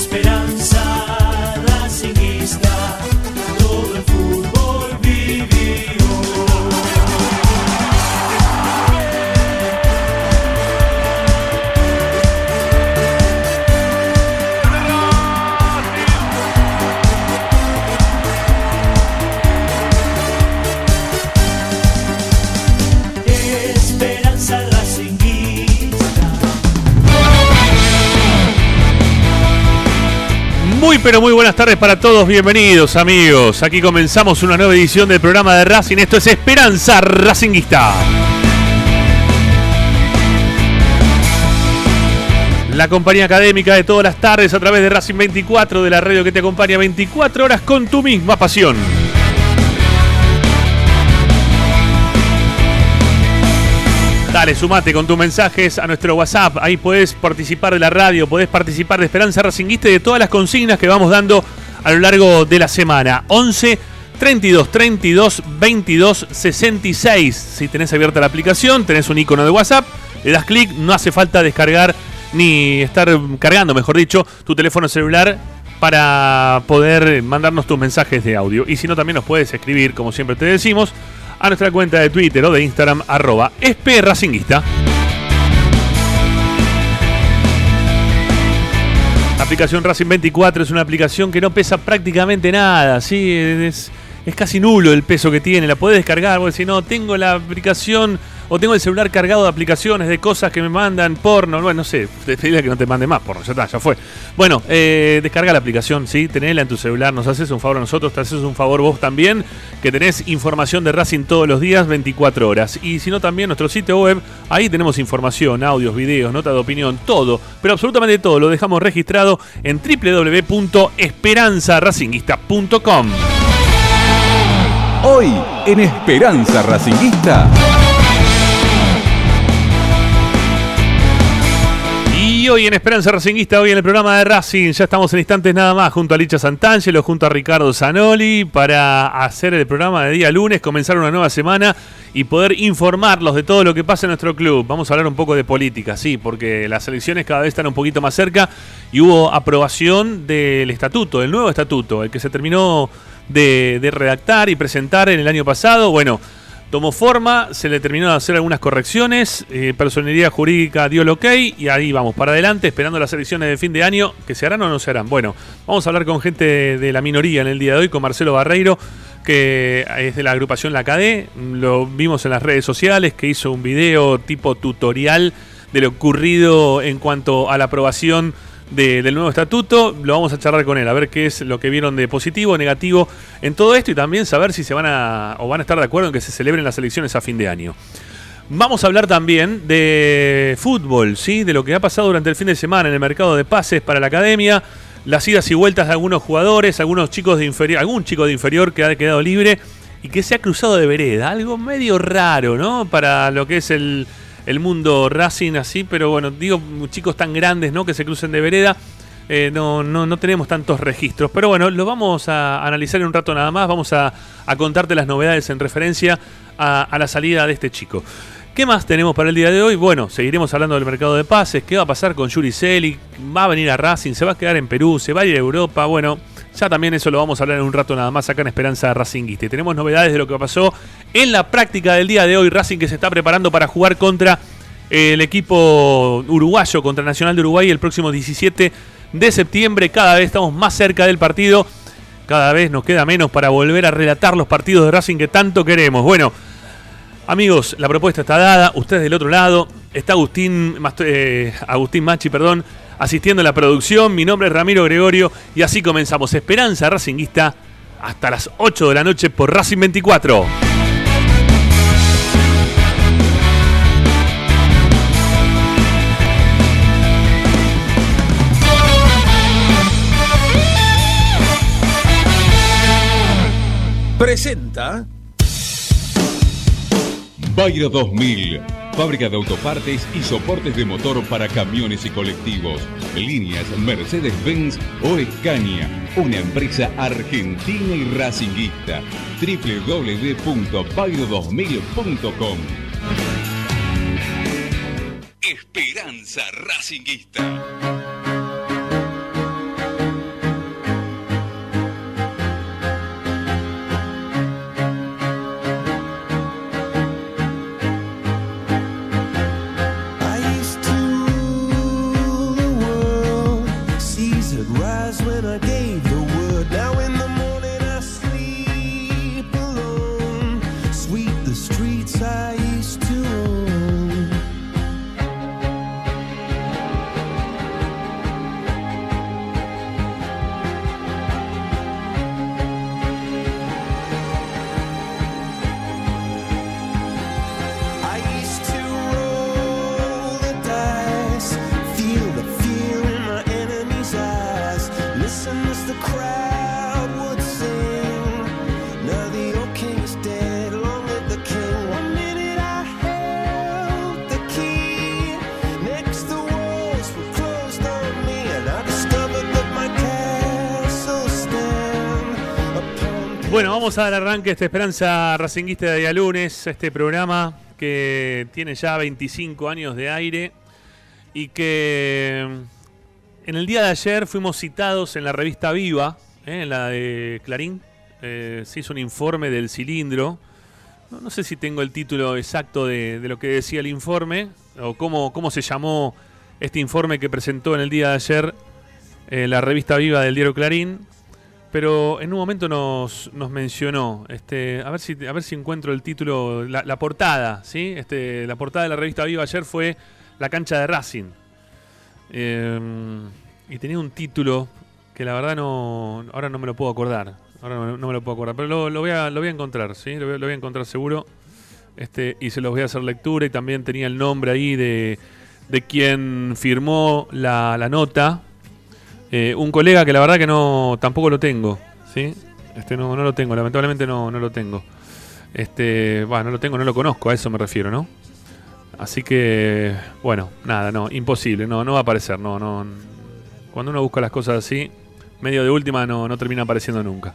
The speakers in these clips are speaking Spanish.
Esperanza pero muy buenas tardes para todos, bienvenidos amigos. Aquí comenzamos una nueva edición del programa de Racing. Esto es Esperanza Racinguista. La compañía académica de todas las tardes a través de Racing 24 de la radio que te acompaña 24 horas con tu misma pasión. Dale, sumate con tus mensajes a nuestro WhatsApp. Ahí podés participar de la radio, podés participar de Esperanza Racinguista de todas las consignas que vamos dando a lo largo de la semana. 11 32 32 22 66. Si tenés abierta la aplicación, tenés un icono de WhatsApp, le das clic, no hace falta descargar ni estar cargando, mejor dicho, tu teléfono celular para poder mandarnos tus mensajes de audio. Y si no, también nos puedes escribir, como siempre te decimos, a nuestra cuenta de Twitter o de Instagram, arroba espracinguista. La aplicación Racing 24 es una aplicación que no pesa prácticamente nada, ¿sí? es, es casi nulo el peso que tiene, la podés descargar, vos decís, no, tengo la aplicación o tengo el celular cargado de aplicaciones, de cosas que me mandan porno, bueno, no sé, te que no te mande más porno, ya está, ya fue. Bueno, eh, descarga la aplicación, ¿sí? Tenela en tu celular, nos haces un favor a nosotros, te haces un favor vos también, que tenés información de Racing todos los días, 24 horas. Y si no, también nuestro sitio web, ahí tenemos información, audios, videos, nota de opinión, todo, pero absolutamente todo, lo dejamos registrado en www.esperanzaracinguista.com. Hoy en Esperanza Racinguista. Hoy en Esperanza Racinguista, hoy en el programa de Racing, ya estamos en instantes nada más junto a Licha Santangelo, junto a Ricardo Zanoli, para hacer el programa de día lunes, comenzar una nueva semana y poder informarlos de todo lo que pasa en nuestro club. Vamos a hablar un poco de política, sí, porque las elecciones cada vez están un poquito más cerca y hubo aprobación del estatuto, del nuevo estatuto, el que se terminó de, de redactar y presentar en el año pasado. Bueno, tomó forma, se le terminó de hacer algunas correcciones, eh, personalidad jurídica dio el ok y ahí vamos para adelante esperando las elecciones de fin de año, que se harán o no se harán. Bueno, vamos a hablar con gente de, de la minoría en el día de hoy, con Marcelo Barreiro, que es de la agrupación La CADE, lo vimos en las redes sociales, que hizo un video tipo tutorial de lo ocurrido en cuanto a la aprobación de- del nuevo estatuto. Lo vamos a charlar con él, a ver qué es lo que vieron de positivo, negativo en todo esto y también saber si se van a o van a estar de acuerdo en que se celebren las elecciones a fin de año. Vamos a hablar también de fútbol, ¿sí? De lo que ha pasado durante el fin de semana en el mercado de pases para la academia, las idas y vueltas de algunos jugadores, algunos chicos de inferior, algún chico de inferior que ha quedado libre y que se ha cruzado de vereda, algo medio raro, ¿no? Para lo que es el, el mundo Racing así, pero bueno, digo chicos tan grandes, ¿no? Que se crucen de vereda. eh, no, no, no tenemos tantos registros. Pero bueno, lo vamos a analizar en un rato nada más. Vamos a, a contarte las novedades en referencia a, la salida de este chico. ¿Qué más tenemos para el día de hoy? Bueno, seguiremos hablando del mercado de pases. ¿Qué va a pasar con Yuri Celi? ¿Va a venir a Racing? ¿Se va a quedar en Perú? ¿Se va a ir a Europa? Bueno, ya también eso lo vamos a hablar en un rato nada más acá en Esperanza Racinguista. Y tenemos novedades de lo que pasó en la práctica del día de hoy. Racing que se está preparando para jugar contra el equipo uruguayo, contra Nacional de Uruguay el próximo 17 de septiembre. Cada vez estamos más cerca del partido. Cada vez nos queda menos para volver a relatar los partidos de Racing que tanto queremos. Bueno, amigos, la propuesta está dada. Ustedes del otro lado. Está Agustín, eh, Agustín Machi, perdón, asistiendo a la producción. Mi nombre es Ramiro Gregorio y así comenzamos Esperanza Racinguista hasta las 8 de la noche por Racing 24. Presenta Bayro 2000, fábrica de autopartes y soportes de motor para camiones y colectivos. Líneas Mercedes-Benz o Scania, una empresa argentina y racinguista. www.bayro2000.com Esperanza Racinguista. Bueno, vamos a dar arranque a esta esperanza racinguista de día lunes, este programa que tiene ya 25 años de aire y que mm, en el día de ayer fuimos citados en la revista Viva, eh, en la de Clarín, eh, se hizo un informe del cilindro. No, sé si tengo el título exacto de, de lo que decía el informe o cómo, cómo se llamó este informe que presentó en el día de ayer eh, la revista Viva del diario Clarín. Pero en un momento nos, nos mencionó, este, a ver si a ver si encuentro el título, la, portada, ¿sí? Este, la portada de la revista Viva ayer fue La cancha de Racing. Eh, y tenía un título que la verdad no. Ahora no me lo puedo acordar. Ahora no, me lo puedo acordar. Pero lo, voy, a, encontrar, ¿sí? Lo voy, a encontrar seguro. Este, y se los voy a hacer lectura. Y también tenía el nombre ahí de, quien firmó la nota. Eh, un colega que la verdad que no tampoco lo tengo, ¿sí? Este no, no lo tengo, lamentablemente no, no lo tengo. Este, bueno, no lo tengo, no lo conozco, a eso me refiero, ¿no? Así que, bueno, nada, no, imposible, no, no va a aparecer, no, no. Cuando uno busca las cosas así, medio de última no, no termina apareciendo nunca.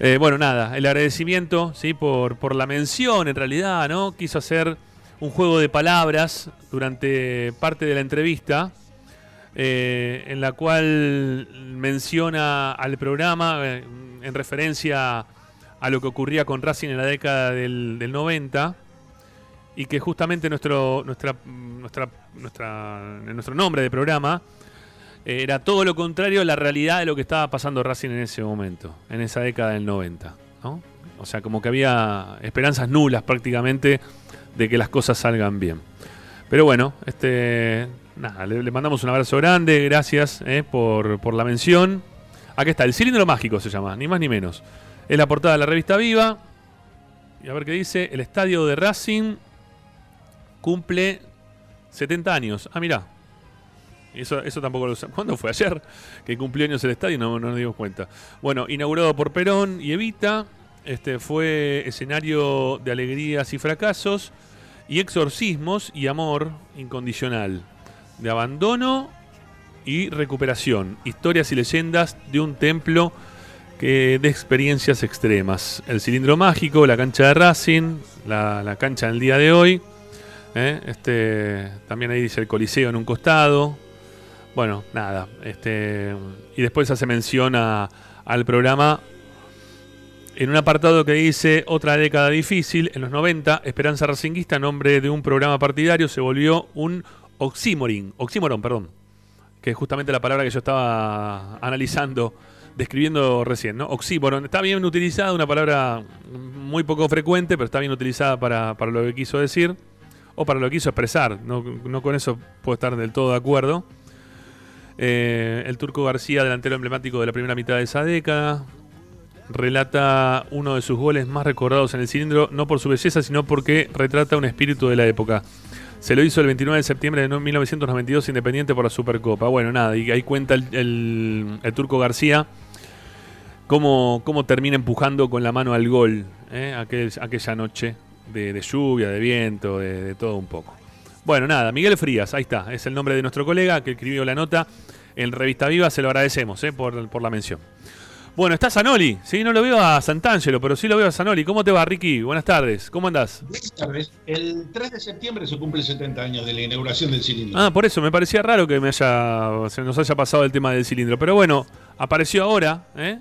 Eh, bueno, nada, el agradecimiento, ¿sí? Por, por la mención, en realidad, ¿no? Quiso hacer un juego de palabras durante parte de la entrevista, eh, en la cual menciona al programa eh, en referencia a lo que ocurría con Racing en la década del, del 90 y que justamente nuestro, nuestra, nuestra, nuestra, nuestro nombre de programa eh, era todo lo contrario a la realidad de lo que estaba pasando Racing en ese momento, en esa década del 90. ¿no? O sea, como que había esperanzas nulas prácticamente de que las cosas salgan bien. Pero bueno, este, nada, le, mandamos un abrazo grande, gracias eh, por, por la mención. Aquí está, el cilindro mágico se llama, ni más ni menos. Es la portada de la revista Viva. Y a ver qué dice, el estadio de Racing cumple 70 años. Ah, mirá. Eso, eso tampoco lo sé. ¿Cuándo fue? ¿Ayer? Que cumplió años el estadio, no, no nos dimos cuenta. Bueno, inaugurado por Perón y Evita. Este fue escenario de alegrías y fracasos. Y exorcismos y amor incondicional. De abandono y recuperación. Historias y leyendas de un templo que de experiencias extremas. El cilindro mágico, la cancha de Racing, la, cancha del día de hoy. ¿eh? Este, también ahí dice el Coliseo en un costado. Bueno, nada. Este, y después hace mención a- al programa en un apartado que dice otra década difícil. En los 90, Esperanza Racinguista, nombre de un programa partidario, se volvió un oxímoron. Oxímoron, perdón. Que es justamente la palabra que yo estaba analizando, describiendo recién, ¿no? Oxímoron. Está bien utilizada, una palabra muy poco frecuente, pero está bien utilizada para, lo que quiso decir o para lo que quiso expresar. No, no con eso puedo estar del todo de acuerdo. Eh, el Turco García, delantero emblemático de la primera mitad de esa década, relata uno de sus goles más recordados en el cilindro, no por su belleza, sino porque retrata un espíritu de la época. Se lo hizo el 29 de septiembre de 1992 Independiente por la Supercopa. Bueno, nada, y ahí cuenta el, Turco García cómo, cómo termina empujando con la mano al gol ¿eh? Aquel- aquella noche de, lluvia, de viento, de, todo un poco. Bueno, nada, Miguel Frías, ahí está, es el nombre de nuestro colega que escribió la nota en Revista Viva, se lo agradecemos ¿eh? por la mención. Bueno, está Zanoli, sí, no lo veo a Santangelo, pero sí lo veo a Zanoli. ¿Cómo te va, Ricky? Buenas tardes, ¿cómo andás? Buenas tardes. El 3 de septiembre se cumple 70 años de la inauguración del cilindro. Ah, por eso me parecía raro que me haya, se nos haya pasado el tema del cilindro. Pero bueno, apareció ahora, ¿eh?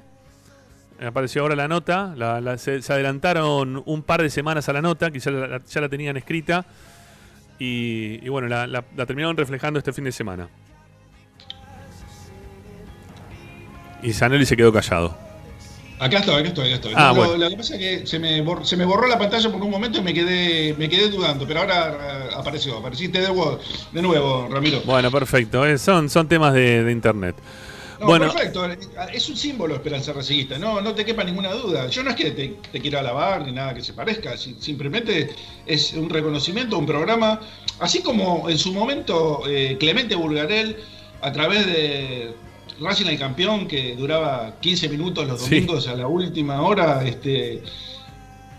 Apareció ahora la nota, la- la- se, se adelantaron un par de semanas a la nota, que ya la, ya la tenían escrita. Y, y bueno, la terminaron reflejando este fin de semana. Y Zanoli se quedó callado. Acá estoy, acá estoy, acá estoy. Ah, lo, bueno. lo que pasa es que se me, bor- se me borró la pantalla por un momento y me quedé, me quedé dudando, pero ahora eh, apareció, apareciste de de nuevo Ramiro. Bueno, perfecto. eh, son, son temas de, de internet. No, bueno, perfecto, es un símbolo Esperanza Racingista, no, no te quepa ninguna duda. Yo no es que te, te quiera alabar ni nada que se parezca, si- simplemente es un reconocimiento, un programa, así como en su momento eh, Clemente Bulgarel, a través de Racing el Campeón, que duraba 15 minutos los Sí. domingos a la última hora, este,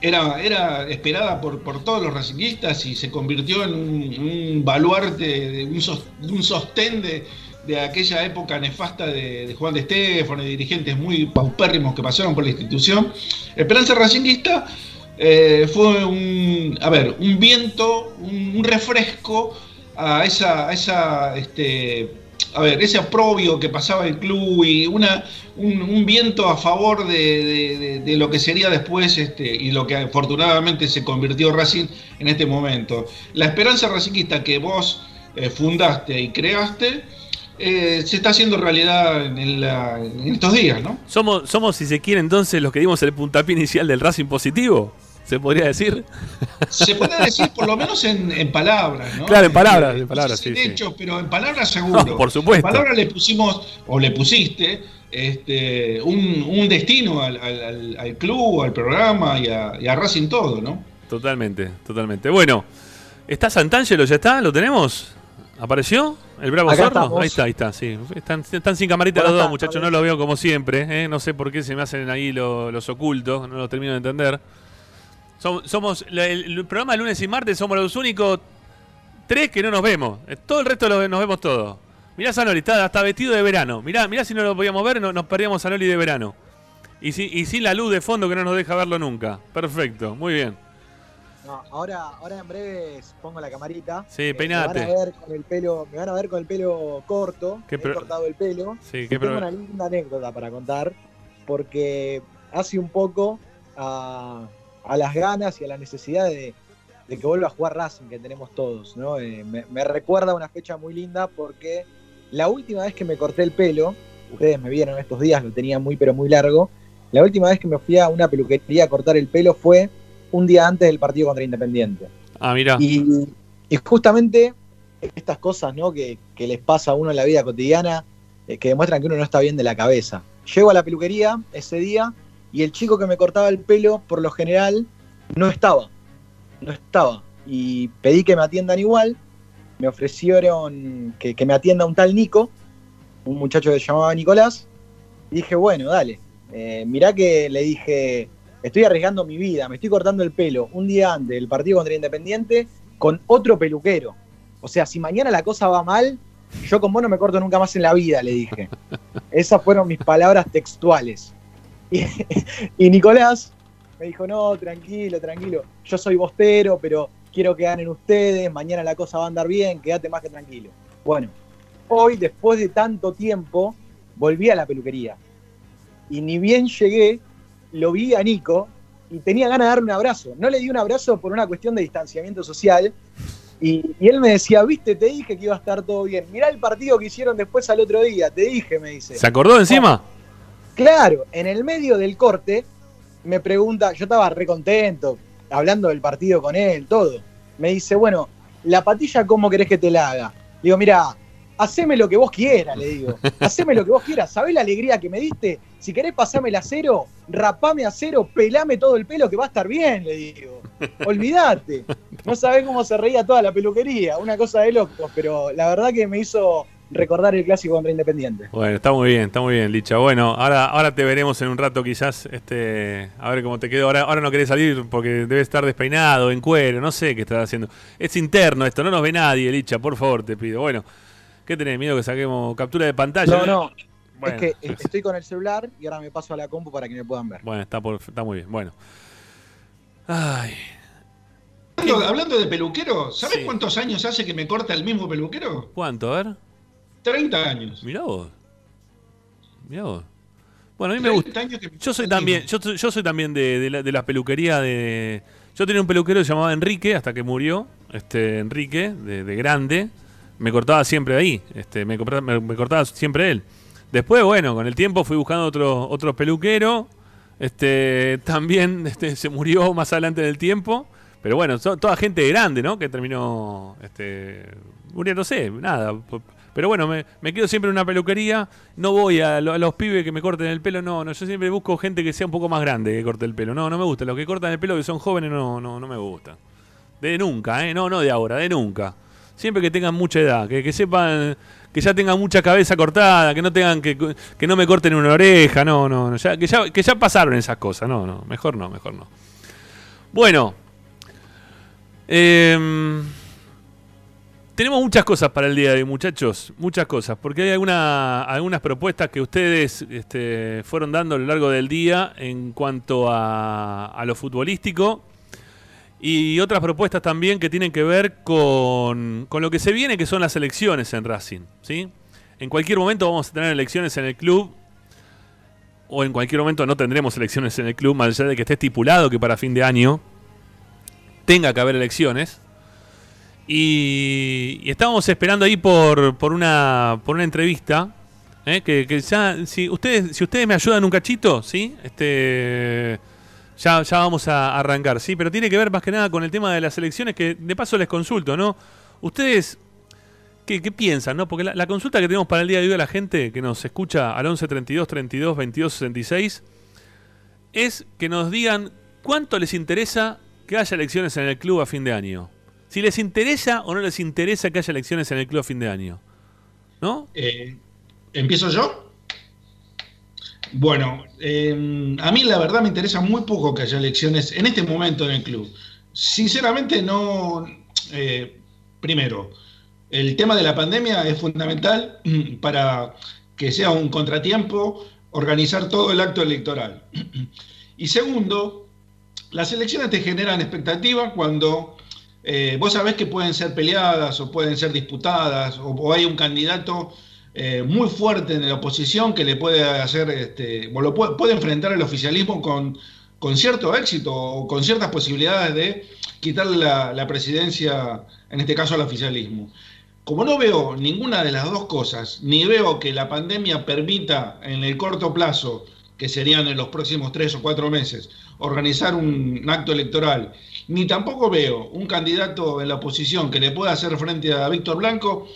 era, era esperada por, por todos los racinguistas y se convirtió en un, un baluarte, de un, sos- un sostén de, de aquella época nefasta de, de Juan de Estefano y dirigentes muy paupérrimos que pasaron por la institución. Esperanza Racinguista eh, fue un, a ver, un viento, un, un refresco a esa, a esa este, a ver, ese aprobio que pasaba el club y una, un, viento a favor de- de lo que sería después este, y lo que afortunadamente se convirtió Racing en este momento. La esperanza racinguista que vos eh, fundaste y creaste eh, se está haciendo realidad en, la- en estos días, ¿no? somos, somos, si se quiere, entonces los que dimos el puntapié inicial del Racing positivo. ¿Se podría decir? Se puede decir por lo menos en, en palabras, ¿no? Claro, en palabras, Eh, en palabras, no sé si sí, en sí. hechos, pero en palabras seguro. No, por supuesto. En palabras le pusimos, o le pusiste, este, un, un destino al, al- al- al club, al programa y a, y a Racing todo, ¿no? Totalmente, totalmente. Bueno, ¿está Santangelo? ¿Ya está? ¿Lo tenemos? ¿Apareció? ¿El Bravo Acá Sordo? estamos. Ahí está, ahí está, sí. Están, están sin camarita los dos, muchachos. No lo veo como siempre. ¿eh? No sé por qué se me hacen ahí lo- los ocultos. No lo termino de entender. Som- Somos, el, el programa de lunes y martes somos los únicos tres que no nos vemos. Eh, Todo el resto lo- nos vemos todos. Mirá Sanoli, está hasta vestido de verano. Mirá, mirá si no lo podíamos ver, no- nos perdíamos Sanoli de verano. Y, si- y sin la luz de fondo que no nos deja verlo nunca. Perfecto, muy bien. No, ahora, ahora en breve pongo la camarita. Sí, Eh, peinate. Me van a ver con el pelo, me van a ver con el pelo corto. Qué he cortado el pelo. Sí, qué tengo una linda anécdota para contar, porque hace un poco a, a las ganas y a la necesidad de, de que vuelva a jugar Racing que tenemos todos, ¿no? Eh, me, me recuerda una fecha muy linda porque la última vez que me corté el pelo, ustedes me vieron estos días, lo tenía muy pero muy largo, la última vez que me fui a una peluquería a cortar el pelo fue un día antes del partido contra Independiente. Ah, mira. Y, y justamente estas cosas ¿no? que, que les pasa a uno en la vida cotidiana, eh, que demuestran que uno no está bien de la cabeza. Llego a la peluquería ese día y el chico que me cortaba el pelo, por lo general, no estaba. No estaba. Y pedí que me atiendan igual. Me ofrecieron que, que me atienda un tal Nico, un muchacho que se llamaba Nicolás. Y dije, bueno, dale. Eh, mirá que le dije, estoy arriesgando mi vida, me estoy cortando el pelo un día antes del partido contra Independiente con otro peluquero. O sea, si mañana la cosa va mal, yo con vos no me corto nunca más en la vida, le dije. Esas fueron mis palabras textuales. Y, y Nicolás me dijo, no, tranquilo, tranquilo. Yo soy bostero, pero quiero que ganen ustedes, mañana la cosa va a andar bien, quédate más que tranquilo. Bueno, hoy, después de tanto tiempo, volví a la peluquería. Y ni bien llegué, lo vi a Nico y tenía ganas de darle un abrazo. No le di un abrazo por una cuestión de distanciamiento social. Y, y él me decía, viste, te dije que iba a estar todo bien. Mirá el partido que hicieron después al otro día, te dije, me dice. ¿Se acordó encima? Claro, en el medio del corte me pregunta, yo estaba re contento, hablando del partido con él, todo. Me dice, bueno, la patilla, ¿cómo querés que te la haga? Le digo, mira, haceme lo que vos quieras, le digo. Haceme lo que vos quieras. ¿Sabés la alegría que me diste? Si querés pasarme el acero, rapame acero, pelame todo el pelo que va a estar bien, le digo. Olvídate. No sabés cómo se reía toda la peluquería, una cosa de locos, pero la verdad que me hizo recordar el clásico contra Independiente. Bueno, está muy bien, está muy bien, Licha. Bueno, ahora, ahora te veremos en un rato quizás, este, a ver cómo te quedó. Ahora, ahora no querés salir porque debes estar despeinado, en cuero, no sé qué estás haciendo. Es interno esto, no nos ve nadie, Licha, por favor, te pido. Bueno, ¿qué tenés? ¿Miedo que saquemos captura de pantalla? No, no, Bueno, es que eh, estoy con el celular y ahora me paso a la compu para que me puedan ver. bueno está, por- está muy bien. Bueno. Ay, Hablando, hablando de peluquero, ¿sabes Sí. cuántos años hace que me corta el mismo peluquero? ¿cuánto? A ver. 30 años. Mirá vos. Mirá vos. Bueno, a mí me gusta. 30 años que me Yo soy también, yo, yo soy también de, de la, de la peluquería de. Yo tenía un peluquero que se llamaba Enrique hasta que murió. Este Enrique, de, de grande. Me cortaba siempre ahí. Este, me, cortaba, me, me cortaba siempre él. Después, bueno, con el tiempo fui buscando otro, otro peluquero. Este, también este, se murió más adelante del tiempo. Pero bueno, toda gente grande, ¿no? Que terminó este, muriéndose, nada. Pero bueno, me, me quedo siempre en una peluquería. No voy a, lo- a los pibes que me corten el pelo, no, no. Yo siempre busco gente que sea un poco más grande que corte el pelo. No, no me gusta. Los que cortan el pelo que son jóvenes, no, no, no me gusta. De nunca, ¿eh? No, no de ahora, de nunca. Siempre que tengan mucha edad, que, que sepan, que ya tengan mucha cabeza cortada, que no tengan que, que no me corten una oreja, no, no, no, que, ya, que ya pasaron esas cosas, no, no, mejor no, mejor no. Bueno, em, tenemos muchas cosas para el día de hoy, muchachos, muchas cosas, porque hay alguna, algunas propuestas que ustedes este, fueron dando a lo largo del día en cuanto a, a lo futbolístico. Y otras propuestas también que tienen que ver con, con lo que se viene, que son las elecciones en Racing. ¿sí? En cualquier momento vamos a tener elecciones en el club, o en cualquier momento no tendremos elecciones en el club, más allá de que esté estipulado que para fin de año tenga que haber elecciones. Y, y estábamos esperando ahí por, por, una, por una entrevista. ¿eh? Que, que ya, si ustedes, si ustedes me ayudan un cachito, ¿sí? Este, ya, ya vamos a arrancar, sí, pero tiene que ver más que nada con el tema de las elecciones, que de paso les consulto, ¿no? Ustedes, ¿qué, piensan, no? Porque la, la consulta que tenemos para el día de hoy a la gente que nos escucha al 11 32 32 22 66 es que nos digan cuánto les interesa que haya elecciones en el club a fin de año. Si les interesa o no les interesa que haya elecciones en el club a fin de año. ¿No? Eh, ¿Empiezo yo? Bueno, eh, a mí la verdad me interesa muy poco que haya elecciones en este momento en el club. Sinceramente no... eh, primero, el tema de la pandemia es fundamental para que sea un contratiempo organizar todo el acto electoral. Y segundo, las elecciones te generan expectativa cuando eh, vos sabés que pueden ser peleadas o pueden ser disputadas o, hay un candidato eh, muy fuerte en la oposición que le puede hacer, este, o lo puede, enfrentar el oficialismo con, con cierto éxito o con ciertas posibilidades de quitarle la presidencia, en este caso al oficialismo. Como no veo ninguna de las dos cosas, ni veo que la pandemia permita en el corto plazo, que serían en los próximos tres o cuatro meses, organizar un acto electoral, ni tampoco veo un candidato en la oposición que le pueda hacer frente a Víctor Blanco,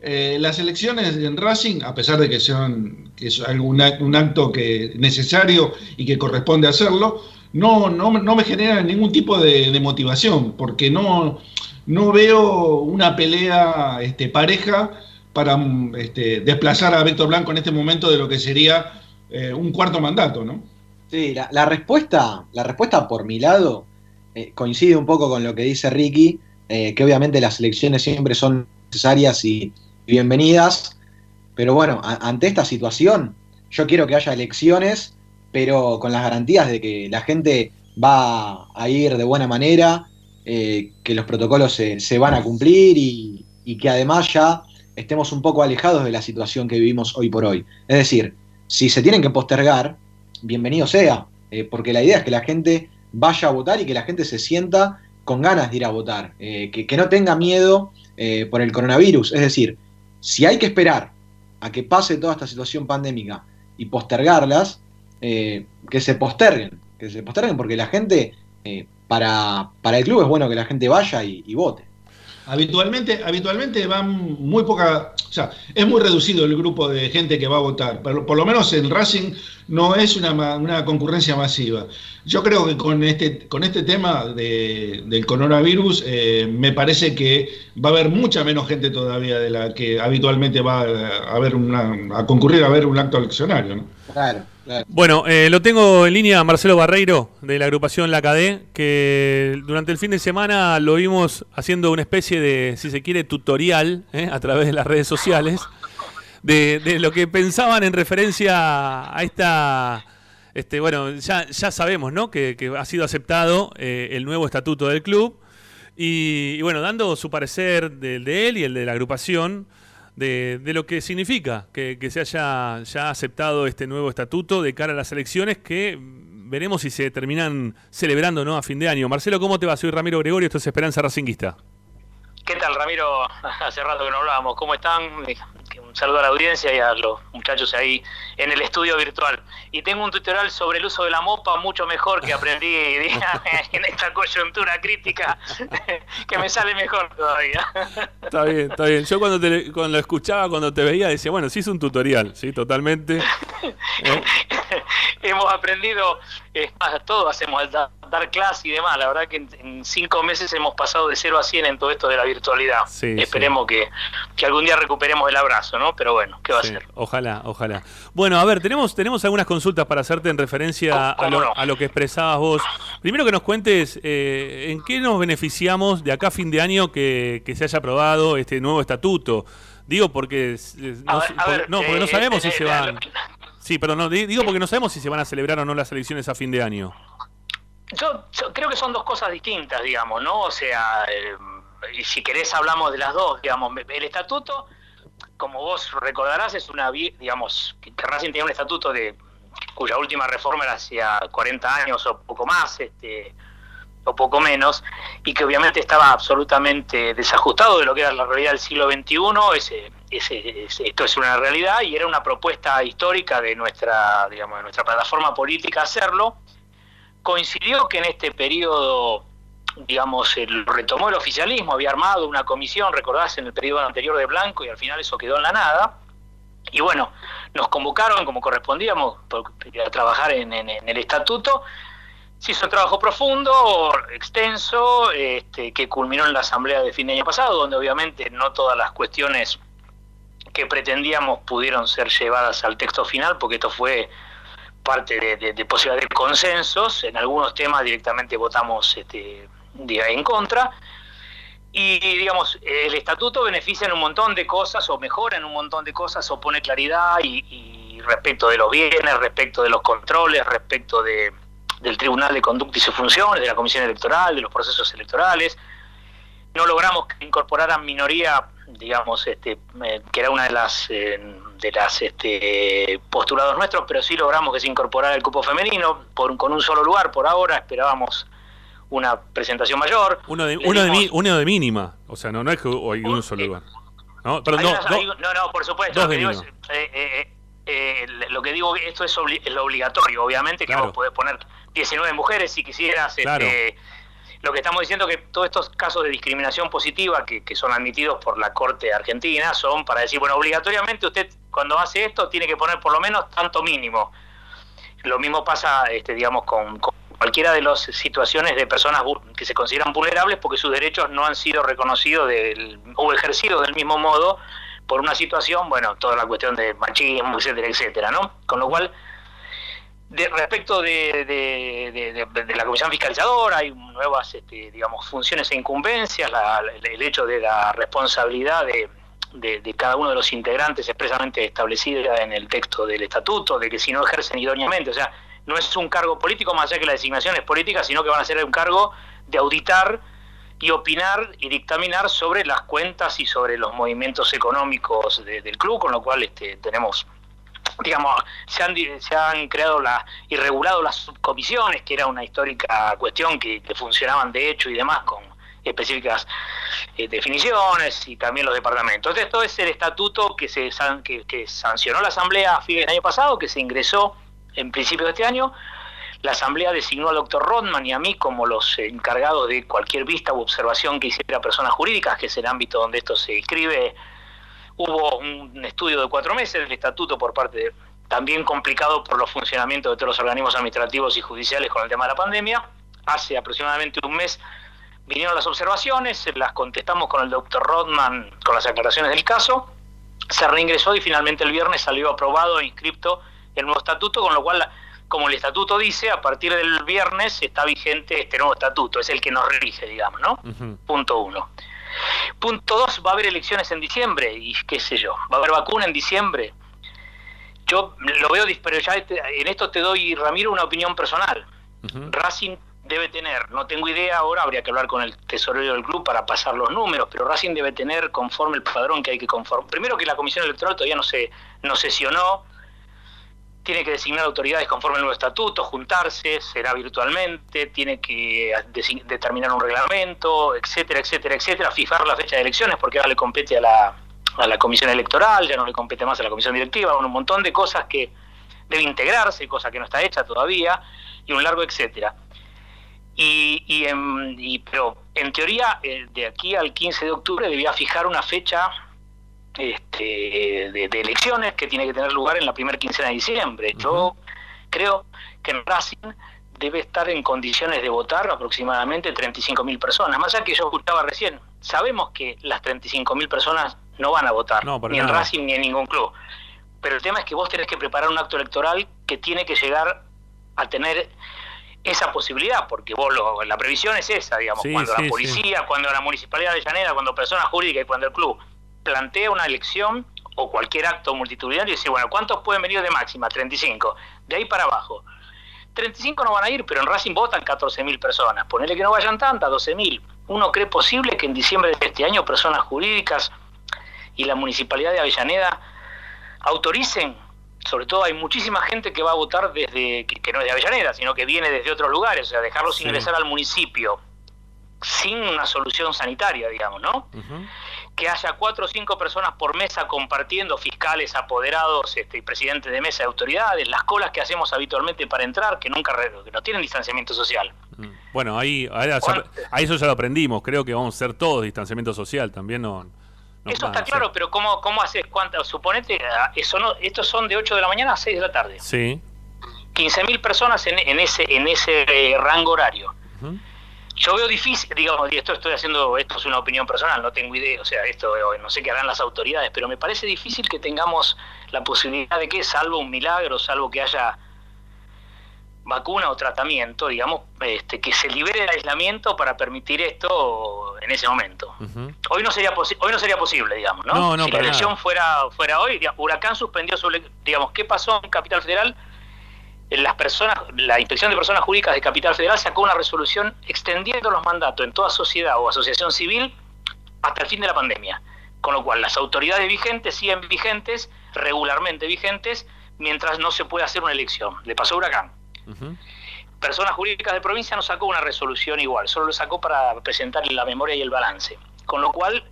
eh, las elecciones en Racing, a pesar de que sean es un acto que necesario y que corresponde hacerlo, no, no, no me generan ningún tipo de, motivación, porque no, no veo una pelea este, pareja para este, desplazar a Víctor Blanco en este momento de lo que sería eh, un cuarto mandato, ¿no? Sí, la, la respuesta, la respuesta por mi lado eh, coincide un poco con lo que dice Ricky, eh, que obviamente las elecciones siempre son necesarias y bienvenidas, pero bueno, ante esta situación, yo quiero que haya elecciones, pero con las garantías de que la gente va a ir de buena manera, que los protocolos se, van a cumplir y que además ya estemos un poco alejados de la situación que vivimos hoy por hoy. Es decir, si se tienen que postergar, bienvenido sea, eh, porque la idea es que la gente vaya a votar y que la gente se sienta con ganas de ir a votar, eh, que, que no tenga miedo eh, por el coronavirus. Es decir, si hay que esperar a que pase toda esta situación pandémica y postergarlas, que se posterguen, que se posterguen porque la gente, para, para el club es bueno que la gente vaya y vote. Habitualmente, habitualmente van muy poca, o sea, es muy reducido el grupo de gente que va a votar, pero por lo menos en Racing no es una, una concurrencia masiva. Yo creo que con este, con este tema de- del coronavirus eh, me parece que va a haber mucha menos gente todavía de la que habitualmente va a, ver una, a concurrir a ver un acto eleccionario. ¿no? Claro, Bueno, eh, lo tengo en línea a Marcelo Barreiro de la agrupación La Cadé, que durante el fin de semana lo vimos haciendo una especie de, si se quiere, tutorial eh, a través de las redes sociales de, lo que pensaban en referencia a esta. Este, bueno, ya, sabemos, ¿no? Que, que ha sido aceptado eh, el nuevo estatuto del club. Y, y bueno, dando su parecer del de él y el de la agrupación de, de lo que significa que, se haya ya aceptado este nuevo estatuto de cara a las elecciones que veremos si se terminan celebrando ¿no? a fin de año. Marcelo, ¿cómo te va? Soy Ramiro Gregorio, esto es Esperanza Racinguista. ¿Qué tal, Ramiro? Hace rato que no hablábamos. ¿Cómo están? Un saludo a la audiencia y a los muchachos ahí en el estudio virtual. Y tengo un tutorial sobre el uso de la mopa mucho mejor que aprendí en esta coyuntura crítica, que me sale mejor todavía. Está bien, está bien. Yo cuando, te, cuando lo escuchaba, cuando te veía, decía, bueno, sí es un tutorial, sí, totalmente. ¿Eh? Hemos aprendido, es más, todo hacemos dar, dar clase y demás. La verdad que en, en cinco meses hemos pasado de 0 a 100 en todo esto de la virtualidad. Sí, Esperemos Que, que algún día recuperemos el abrazo, ¿no? Pero bueno, ¿qué va Sí, a ser? Ojalá, ojalá. Bueno, a ver, tenemos, tenemos algunas consultas para hacerte en referencia a ¿Cómo lo, no? a lo que expresabas vos. Primero que nos cuentes eh, en qué nos beneficiamos de acá a fin de año que, que se haya aprobado este nuevo estatuto. Digo porque no, A ver, a por- ver, no, porque no eh, sabemos si se van. Sí, pero no, di- digo porque no sabemos si se van a celebrar o no las elecciones a fin de año. Yo, creo que son dos cosas distintas, digamos, ¿no? O sea, eh, si querés hablamos de las dos, digamos. El estatuto, como vos recordarás, es una, digamos, que que Racing tenía un estatuto de cuya última reforma era hacía 40 años o poco más, este o poco menos, y que obviamente estaba absolutamente desajustado de lo que era la realidad del siglo XXI, ese, ese, ese- esto es una realidad y era una propuesta histórica de nuestra, digamos, de nuestra plataforma política hacerlo, coincidió que en este periodo, digamos, el, retomó el oficialismo, había armado una comisión, recordás, en el periodo anterior de Blanco y al final eso quedó en la nada. Y bueno, nos convocaron como correspondíamos a trabajar en el estatuto. Se hizo un trabajo profundo, extenso, este, que culminó en la asamblea de fin de año pasado, donde obviamente no todas las cuestiones que pretendíamos pudieron ser llevadas al texto final, porque esto fue parte de, de, de posibilidad de consensos. En algunos temas directamente votamos este, en contra. Y digamos, el estatuto beneficia en un montón de cosas, o mejora en un montón de cosas, o pone claridad y, y respecto de los bienes, respecto de los controles, respecto de, del Tribunal de Conducta y sus funciones, de la Comisión Electoral, de los procesos electorales. No logramos que incorporaran minoría, digamos, este, eh, que era una de las eh, de las este, postulados nuestros, pero sí logramos que se incorporara el cupo femenino por, con un solo lugar por ahora. Esperábamos una presentación mayor. Uno de, uno de, dimos- uno de mínima. O sea, no, no es que hay un solo lugar. No, pero no, unas- no, hay- no, no, por supuesto. Lo que, digo es, eh, eh, eh, lo que digo, esto es, obli- es lo obligatorio, obviamente, que Claro. vos podés poner 19 mujeres si quisieras. Claro. Este, lo que estamos diciendo que todos estos casos de discriminación positiva que, que son admitidos por la Corte Argentina son para decir, bueno, obligatoriamente usted cuando hace esto tiene que poner por lo menos tanto mínimo. Lo mismo pasa, este, digamos, con, con cualquiera de las situaciones de personas que se consideran vulnerables porque sus derechos no han sido reconocidos del, o ejercidos del mismo modo por una situación, bueno, toda la cuestión de machismo, etcétera, etcétera, ¿no? Con lo cual, de, respecto de, de- la comisión fiscalizadora, hay nuevas, este, digamos, funciones e incumbencias, la- el hecho de la responsabilidad de, de- cada uno de los integrantes expresamente establecida en el texto del estatuto, de que si no ejercen idóneamente, o sea, no es un cargo político más allá que la designación es política, sino que van a ser un cargo de auditar y opinar y dictaminar sobre las cuentas y sobre los movimientos económicos de- del club, con lo cual este, tenemos digamos, se han, se han creado la, y regulado las subcomisiones, que era una histórica cuestión que, que funcionaban de hecho y demás con específicas eh, definiciones y también los departamentos. Esto es el estatuto que, se, san- que, que sancionó la Asamblea a fines del año pasado, que se ingresó en principio de este año. La Asamblea designó al doctor Rodman y a mí como los encargados de cualquier vista u observación que hiciera personas jurídicas, que es el ámbito donde esto se escribe hubo un estudio de cuatro meses del estatuto por parte de, también complicado por los funcionamientos de todos los organismos administrativos y judiciales con el tema de la pandemia. Hace aproximadamente un mes vinieron las observaciones, las contestamos con el doctor Rodman con las aclaraciones del caso, se reingresó y finalmente el viernes salió aprobado e inscripto el nuevo estatuto, con lo cual, como el estatuto dice, a partir del viernes está vigente este nuevo estatuto, es el que nos rige, digamos, ¿no? Punto uno. Punto dos, va a haber elecciones en diciembre y qué sé yo, va a haber vacuna en diciembre. Yo lo veo, pero ya te- en esto te doy, Ramiro, una opinión personal. Racing debe tener, no tengo idea ahora, habría que hablar con el tesorero del club para pasar los números, pero Racing debe tener conforme el padrón que hay que conformar. Primero que la comisión electoral todavía no se no sesionó, tiene que designar autoridades conforme al nuevo estatuto, juntarse, será virtualmente, tiene que determinar un reglamento, etcétera, etcétera, etcétera, fijar la fecha de elecciones, porque ahora le compete a la, a la comisión electoral, ya no le compete más a la comisión directiva, un montón de cosas que debe integrarse, cosa que no está hecha todavía, y un largo etcétera. Y, y, en- y- pero en teoría, eh, de aquí al 15 de octubre debía fijar una fecha este, de, de elecciones que tiene que tener lugar en la primera quincena de diciembre. Yo creo que en Racing debe estar en condiciones de votar aproximadamente 35.000 personas. Más allá que yo escuchaba recién, sabemos que las 35.000 personas no van a votar, No, ni en. Racing ni en ningún club. Pero el tema es que vos tenés que preparar un acto electoral que tiene que llegar a tener esa posibilidad, porque vos lo- la previsión es esa, digamos, Sí, cuando sí, la policía, cuando la municipalidad de Llanera, cuando personas jurídicas y cuando el club plantea una elección o cualquier acto multitudinario y dice, bueno, ¿cuántos pueden venir de máxima? 35. De ahí para abajo. 35 no van a ir, pero en Racing votan 14.000 personas. Ponele que no vayan tantas, 12.000. ¿Uno cree posible que en diciembre de este año personas jurídicas y la municipalidad de Avellaneda autoricen? Sobre todo hay muchísima gente que va a votar desde, que, que no es de Avellaneda, sino que viene desde otros lugares, o sea, dejarlos Sí. ingresar al municipio sin una solución sanitaria, digamos, ¿no? Que haya cuatro o cinco personas por mesa compartiendo, fiscales, apoderados, este, y presidentes de mesa de autoridades, las colas que hacemos habitualmente para entrar, que nunca que no tienen distanciamiento social. Mm. Bueno, ahí, ahí eso ya lo aprendimos. Creo que vamos a hacer todos distanciamiento social. También no. No Eso está claro, pero ¿cómo, cómo haces? ¿Cuántas? Suponete, ah, eso no, estos son de 8 de la mañana a 6 de la tarde. Sí. 15.000 personas en, en ese, en ese eh, rango horario. Yo veo difícil, digamos, y esto estoy haciendo, esto es una opinión personal, no tengo idea, o sea, esto eh, no sé qué harán las autoridades, pero me parece difícil que tengamos la posibilidad de que, salvo un milagro, salvo que haya vacuna o tratamiento, digamos, este, que se libere el aislamiento para permitir esto en ese momento. Hoy no sería hoy no sería posible, digamos, ¿no? No, no, si la elección nada. fuera fuera hoy, digamos, Huracán suspendió su, ele- digamos, ¿qué pasó en Capital Federal? Las personas, la Inspección de Personas Jurídicas de Capital Federal sacó una resolución extendiendo los mandatos en toda sociedad o asociación civil hasta el fin de la pandemia. Con lo cual, las autoridades vigentes siguen vigentes, regularmente vigentes, mientras no se puede hacer una elección. Le pasó a Huracán. Personas Jurídicas de Provincia no sacó una resolución igual, solo lo sacó para presentar la memoria y el balance. Con lo cual,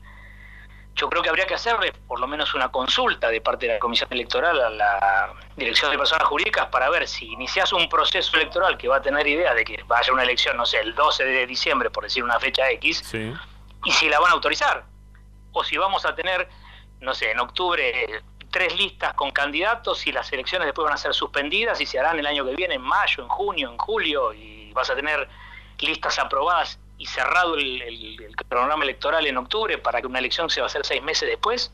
yo creo que habría que hacerle por lo menos una consulta de parte de la Comisión Electoral a la Dirección de Personas Jurídicas para ver si inicias un proceso electoral que va a tener idea de que vaya una elección, no sé, el 12 de diciembre, por decir una fecha X, Sí. y si la van a autorizar. O si vamos a tener, no sé, en octubre tres listas con candidatos y las elecciones después van a ser suspendidas y se harán el año que viene, en mayo, en junio, en julio, y vas a tener listas aprobadas y cerrado el, el- el cronograma electoral en octubre para que una elección se va a hacer seis meses después,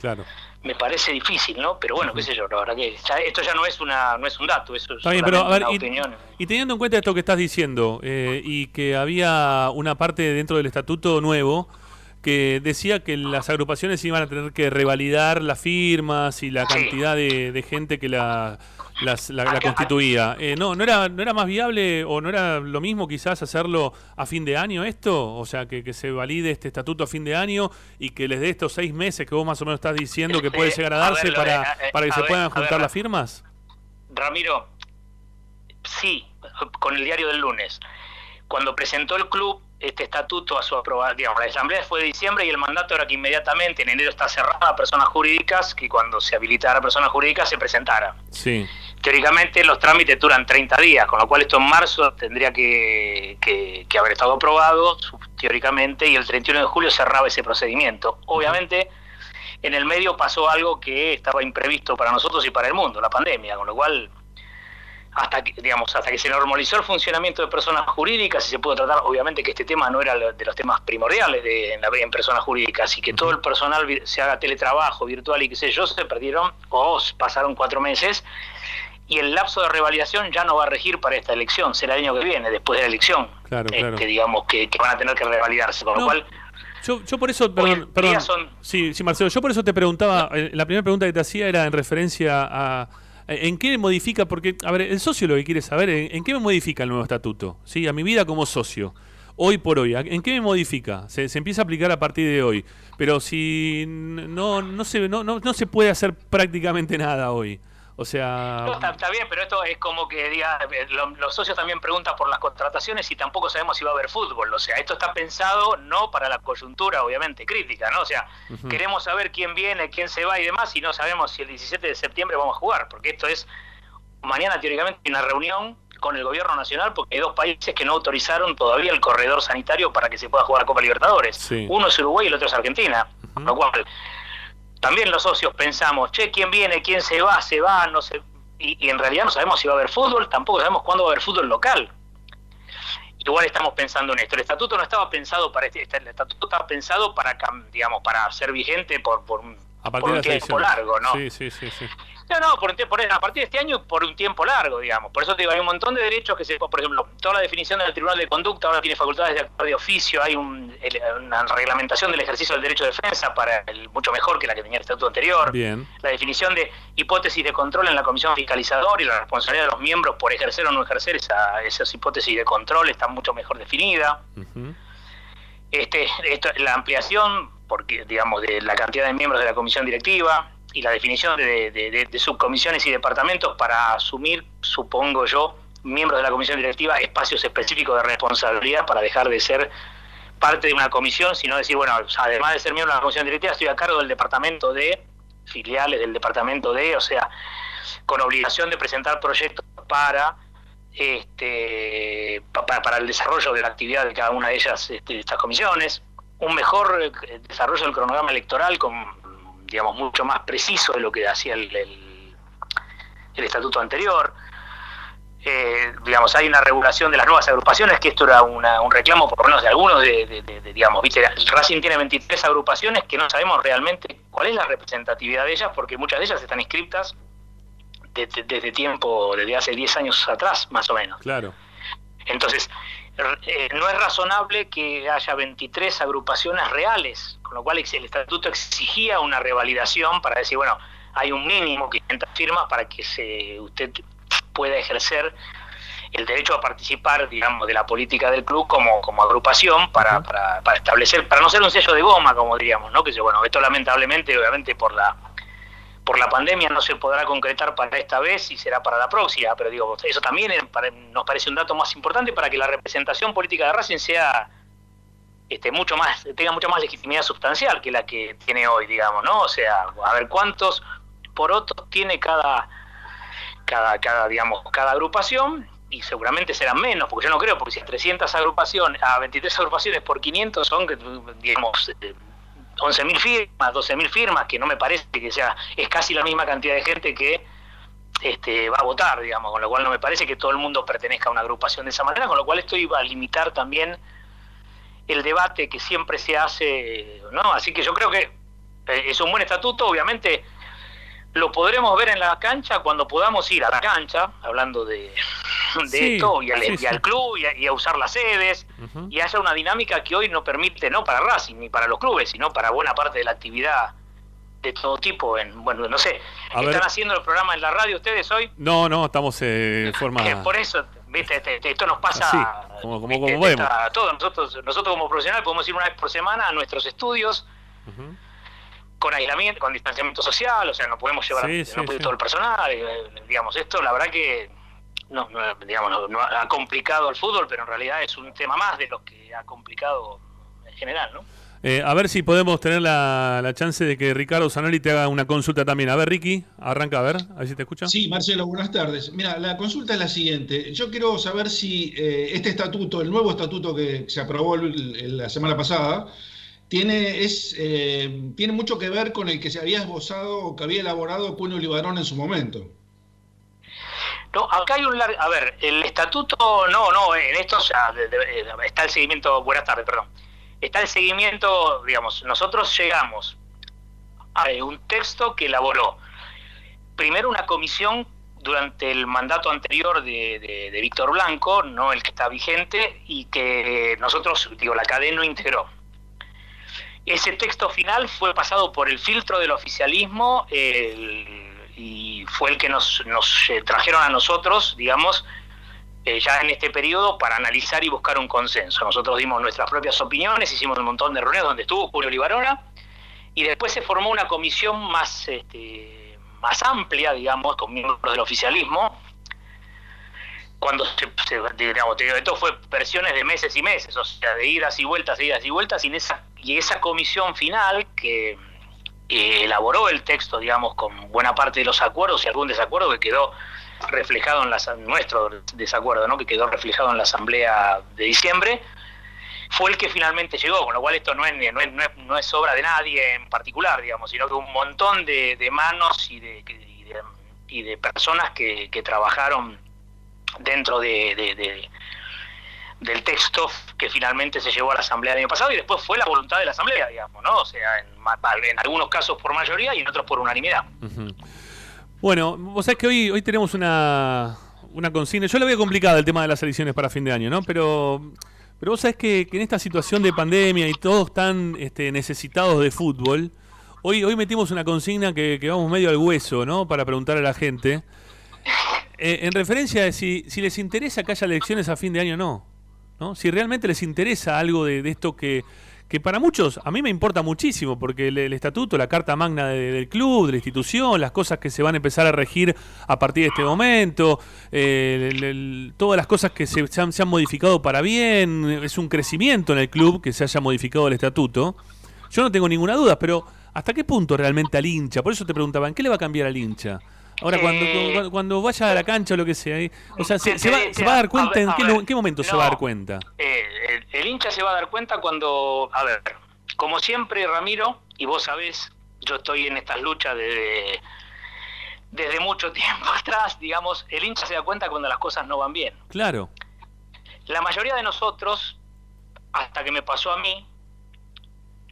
Claro. me parece difícil, ¿no? Pero bueno, qué sé yo, la verdad que ya- esto ya no es una no es un dato, eso es pero a ver, solamente y, una opinión. y teniendo en cuenta esto que estás diciendo, eh, y que había una parte dentro del estatuto nuevo que decía que las agrupaciones iban a tener que revalidar las firmas y la cantidad de, de gente que la, las- la, la Acá- constituía. Eh, no, ¿no era, ¿No era más viable o no era lo mismo quizás hacerlo a fin de año esto? O sea, que, que se valide este estatuto a fin de año y que les dé estos seis meses que vos más o menos estás diciendo que puede llegar a a darse ver, para, eh, para que se ver, puedan juntar ver, las firmas. Ramiro, sí, con el diario del lunes. Cuando presentó el club este estatuto a su aprobación, digamos, la asamblea fue de diciembre y el mandato era que inmediatamente en enero está cerrada a personas jurídicas, que cuando se habilitara a personas jurídicas se presentara. Sí. Teóricamente los trámites duran 30 días, con lo cual esto en marzo tendría que, que- que haber estado aprobado, teóricamente, y el 31 de julio cerraba ese procedimiento. Obviamente, en el medio pasó algo que estaba imprevisto para nosotros y para el mundo, la pandemia, con lo cual hasta que, digamos, hasta que se normalizó el funcionamiento de personas jurídicas y se pudo tratar, obviamente que este tema no era de los temas primordiales de, en, la- en personas jurídicas y que todo el personal se haga teletrabajo virtual y qué sé yo, se perdieron o pasaron cuatro meses y el lapso de revalidación ya no va a regir para esta elección, será el año que viene, después de la elección, Claro, este, claro. digamos, que, que van a tener que revalidarse, con No, lo cual... Yo, yo por eso, perdón, son- Sí, sí, Marcelo, yo por eso te preguntaba, eh, la primera pregunta que te hacía era en referencia a en qué modifica, porque, a ver, el socio lo que quiere saber, ¿en, en qué me modifica el nuevo estatuto? ¿Sí? A mi vida como socio, hoy por hoy, ¿a- ¿en qué me modifica? Se, se empieza a aplicar a partir de hoy, pero si no, no, se, no, no, no se puede hacer prácticamente nada hoy. O sea, No, está, está bien, pero esto es como que diga, eh, lo- los socios también preguntan por las contrataciones y tampoco sabemos si va a haber fútbol. O sea, esto está pensado no para la coyuntura, obviamente, crítica, ¿no? O sea, queremos saber quién viene, quién se va y demás, y no sabemos si el 17 de septiembre vamos a jugar, porque esto es mañana teóricamente hay una reunión con el gobierno nacional porque hay dos países que no autorizaron todavía el corredor sanitario para que se pueda jugar la Copa Libertadores. Sí. Uno es Uruguay y el otro es Argentina. Con Lo cual, también los socios pensamos, che, ¿quién viene? ¿Quién se va? ¿Se va? No sé. Y, y en realidad no sabemos si va a haber fútbol, tampoco sabemos cuándo va a haber fútbol local. Igual estamos pensando en esto. El estatuto no estaba pensado para este, el estatuto estaba pensado para, digamos, para ser vigente por, por a por un tiempo largo, ¿no? Sí, sí, sí, sí. No, no, por, por- a partir de este año por un tiempo largo, digamos. Por eso te digo, hay un montón de derechos que se... Por ejemplo, toda la definición del Tribunal de Conducta ahora tiene facultades de actuar de oficio, hay un- el- una reglamentación del ejercicio del derecho de defensa para el, mucho mejor que la que tenía el estatuto anterior. Bien. La definición de hipótesis de control en la comisión fiscalizadora y la responsabilidad de los miembros por ejercer o no ejercer esa, esas hipótesis de control está mucho mejor definida este, esto, la ampliación, porque digamos, de la cantidad de miembros de la comisión directiva y la definición de, de- de- de subcomisiones y departamentos para asumir, supongo yo, miembros de la comisión directiva, espacios específicos de responsabilidad para dejar de ser parte de una comisión, sino decir, bueno, además de ser miembro de la comisión directiva, estoy a cargo del departamento de filiales del departamento de, o sea, con obligación de presentar proyectos para este pa- pa- para el desarrollo de la actividad de cada una de ellas este, de estas comisiones, un mejor eh, desarrollo del cronograma electoral con digamos mucho más preciso de lo que hacía el, el- el estatuto anterior. Eh, digamos, hay una regulación de las nuevas agrupaciones, que esto era una- un reclamo por lo menos de algunos de, de- de- de, digamos, viste, el Racing tiene 23 agrupaciones que no sabemos realmente cuál es la representatividad de ellas, porque muchas de ellas están inscriptas desde, desde tiempo, desde hace 10 años atrás, más o menos. Claro. Entonces, eh, no es razonable que haya 23 agrupaciones reales, con lo cual el estatuto exigía una revalidación para decir, bueno, hay un mínimo, 500 firmas, para que se usted pueda ejercer el derecho a participar, digamos, de la política del club como, como agrupación para, para, para establecer, para no ser un sello de goma, como diríamos, ¿no? Que bueno, esto lamentablemente, obviamente por la por la pandemia no se podrá concretar para esta vez y será para la próxima, pero digo, eso también para- nos parece un dato más importante para que la representación política de Racing sea este, mucho más, tenga mucha más legitimidad sustancial que la que tiene hoy, digamos, ¿no? O sea, a ver cuántos porotos tiene cada, cada, cada, digamos, cada agrupación y seguramente serán menos, porque yo no creo, porque si a 300 agrupaciones, a 23 agrupaciones por 500 son, digamos, eh, 11.000 firmas, 12.000 firmas, que no me parece que sea, es casi la misma cantidad de gente que este, va a votar, digamos, con lo cual no me parece que todo el mundo pertenezca a una agrupación de esa manera, con lo cual esto iba a limitar también el debate que siempre se hace, ¿no? Así que yo creo que eh, es un buen estatuto, obviamente lo podremos ver en la cancha cuando podamos ir a la cancha, hablando de, de Sí, esto, y al, sí, y sí. al club, y a, y a usar las sedes, y haya una dinámica que hoy no permite, no para Racing ni para los clubes, sino para buena parte de la actividad de todo tipo, en bueno, no sé, A están ver. haciendo el programa en la radio ustedes hoy, No, no, estamos eh, de forma. que por eso, viste, Este- este- esto nos pasa Así, como- como- viste, como está- a todos nosotros, nosotros como profesionales podemos ir una vez por semana a nuestros estudios. Con aislamiento, con distanciamiento social, o sea, no podemos llevar, Sí, no sí, puede sí. todo el personal, eh, digamos, esto la verdad que no, no, digamos, no, no ha complicado el fútbol, pero en realidad es un tema más de los que ha complicado en general, ¿no? Eh, a ver si podemos tener la, la chance de que Ricardo Zanoli te haga una consulta también. A ver, Ricky, arranca a ver, a ver si te escucha. Sí, Marcelo, buenas tardes. Mira, la consulta es la siguiente. Yo quiero saber si eh, este estatuto, el nuevo estatuto que se aprobó el- el- la semana pasada, tiene, es, eh, tiene mucho que ver con el que se había esbozado o que había elaborado Puño Libarón en su momento. No, acá hay un lar- a ver, el estatuto, no, no, en esto sea, de- de- está el seguimiento, buenas tardes, perdón, está el seguimiento, digamos, nosotros llegamos a un texto que elaboró primero una comisión durante el mandato anterior de, de- de Víctor Blanco, no el que está vigente, y que nosotros, digo, la cadena no integró. Ese texto final fue pasado por el filtro del oficialismo y fue el que nos, nos eh, trajeron a nosotros, digamos, eh, ya en este periodo para analizar y buscar un consenso. Nosotros dimos nuestras propias opiniones, hicimos un montón de reuniones donde estuvo Julio Libarona y después se formó una comisión más, este, más amplia, digamos, con miembros del oficialismo, cuando se, digamos, te digo, esto fue versiones de meses y meses, o sea, de idas y vueltas, idas y vueltas, y, esa, y esa comisión final que eh, elaboró el texto, digamos, con buena parte de los acuerdos y algún desacuerdo que quedó reflejado en la, nuestro desacuerdo, ¿no? que quedó reflejado en la asamblea de diciembre, fue el que finalmente llegó, con lo cual esto no es, no es, no es, no es obra de nadie en particular, digamos, sino que un montón de, de manos y de, y de, y de personas que, que trabajaron dentro de, de- de- del texto que finalmente se llevó a la asamblea del año pasado y después fue la voluntad de la asamblea, digamos, ¿no? O sea, en, algunos casos por mayoría y en otros por unanimidad. Bueno, vos sabés que hoy, hoy tenemos una, una consigna. Yo lo veo complicado el tema de las elecciones para fin de año, ¿no? Pero, pero vos sabés que, en esta situación de pandemia y todos tan este, necesitados de fútbol, hoy, hoy metimos una consigna que vamos medio al hueso, ¿no? Para preguntar a la gente. Eh, en referencia de si, si les interesa que haya elecciones a fin de año o no. ¿no? Si realmente les interesa algo de, esto que, para muchos, a mí me importa muchísimo, porque el, estatuto, la carta magna de- del club, de la institución, las cosas que se van a empezar a regir a partir de este momento, eh, el- todas las cosas que se, se han, se han modificado para bien, es un crecimiento en el club que se haya modificado el estatuto. Yo no tengo ninguna duda, pero ¿hasta qué punto realmente al hincha? Por eso te preguntaban, ¿qué le va a cambiar al hincha? Ahora, cuando, Eh, cuando, cuando vaya a la cancha o lo que sea, eh, o sea, se, se va, te- se va a dar a cuenta ver, en qué, ver, lu- en qué momento se va a dar cuenta. Eh, el, el hincha se va a dar cuenta cuando, a ver, como siempre, Ramiro, y vos sabés, yo estoy en estas luchas desde, desde mucho tiempo atrás, digamos, el hincha se da cuenta cuando las cosas no van bien. Claro. La mayoría de nosotros, hasta que me pasó a mí,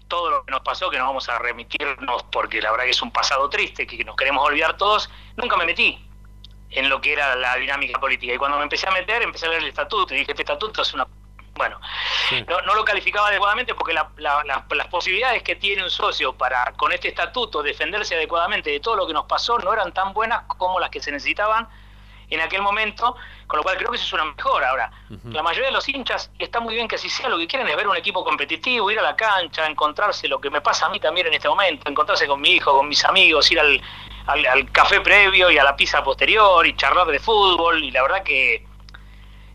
todo lo que nos pasó, que nos vamos a remitirnos porque la verdad que es un pasado triste, que nos queremos olvidar todos, nunca me metí en lo que era la dinámica política. Y cuando me empecé a meter, empecé a leer el estatuto y dije, este estatuto es una... Bueno, Sí. no, no lo calificaba adecuadamente porque la- la- la- las posibilidades que tiene un socio para con este estatuto defenderse adecuadamente de todo lo que nos pasó no eran tan buenas como las que se necesitaban en aquel momento, con lo cual creo que eso es una mejora. Ahora, la mayoría de los hinchas, y está muy bien que así sea, lo que quieren es ver un equipo competitivo, ir a la cancha, encontrarse lo que me pasa a mí también en este momento, encontrarse con mi hijo, con mis amigos, ir al, al, al café previo y a la pizza posterior y charlar de fútbol, y la verdad que,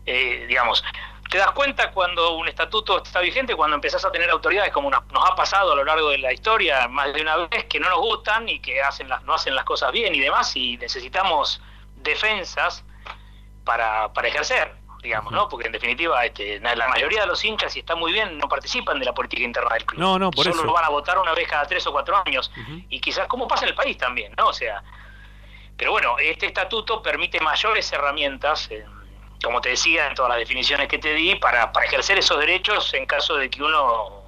eh, digamos, te das cuenta cuando un estatuto está vigente, cuando empezás a tener autoridades como nos ha pasado a lo largo de la historia más de una vez, que no nos gustan y que hacen las, no hacen las cosas bien y demás, y necesitamos defensas para, para ejercer, digamos, ¿no? Porque en definitiva este, la mayoría de los hinchas, si está muy bien, no participan de la política interna del club. No, no, por Solo eso. lo van a votar una vez cada tres o cuatro años. Y quizás como pasa en el país también, ¿no? O sea, pero bueno, este estatuto permite mayores herramientas, eh, como te decía, en todas las definiciones que te di, para, para ejercer esos derechos en caso de que uno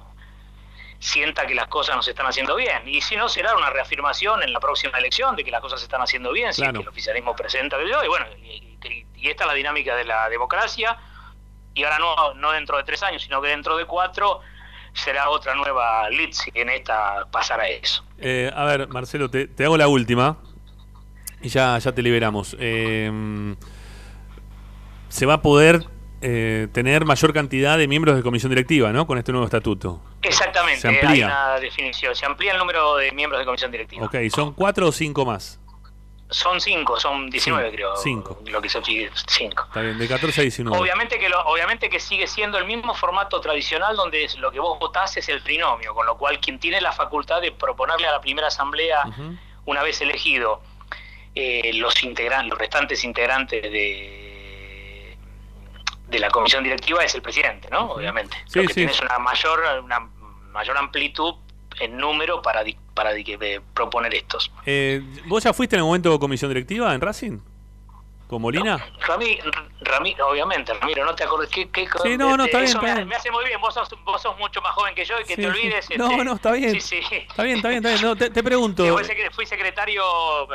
sienta que las cosas no se están haciendo bien. Y si no, será una reafirmación en la próxima elección de que las cosas se están haciendo bien, si es Claro. que el oficialismo presenta que yo, y bueno, y, y- y esta es la dinámica de la democracia, y ahora no, no dentro de tres años, sino que dentro de cuatro será otra nueva lid si en esta pasará eso. Eh, a ver, Marcelo, te, te hago la última y ya, ya te liberamos. Eh, se va a poder eh, tener mayor cantidad de miembros de comisión directiva, ¿no? Con este nuevo estatuto. Exactamente, Se amplía. hay una definición. Se amplía el número de miembros de comisión directiva. Ok, ¿son cuatro o cinco más? Son cinco, son 19 Cinco, creo. cinco. Lo que se pide, cinco. Está bien, de 14 a 19. Obviamente que, lo, obviamente que sigue siendo el mismo formato tradicional donde lo que vos votás es el trinomio, con lo cual quien tiene la facultad de proponerle a la primera asamblea, una vez elegido, eh, los, integran, los restantes integrantes de, de la comisión directiva es el presidente, ¿no? Obviamente. Sí, lo que sí. tienes una mayor, una mayor amplitud en número para, para di- eh, proponer estos. Eh, ¿Vos ya fuiste en el momento comisión directiva en Racing? ¿Con Molina? Rami, Rami, obviamente, Ramiro, no te acuerdas qué, qué Sí, no, no, está bien, eso está me, bien. me hace muy bien. Vos sos, vos sos mucho más joven que yo y que Sí, te olvides. No, este, no, está bien. Sí, sí. Está bien, está bien, está bien. No, te, te pregunto. Fui, secre- fui secretario,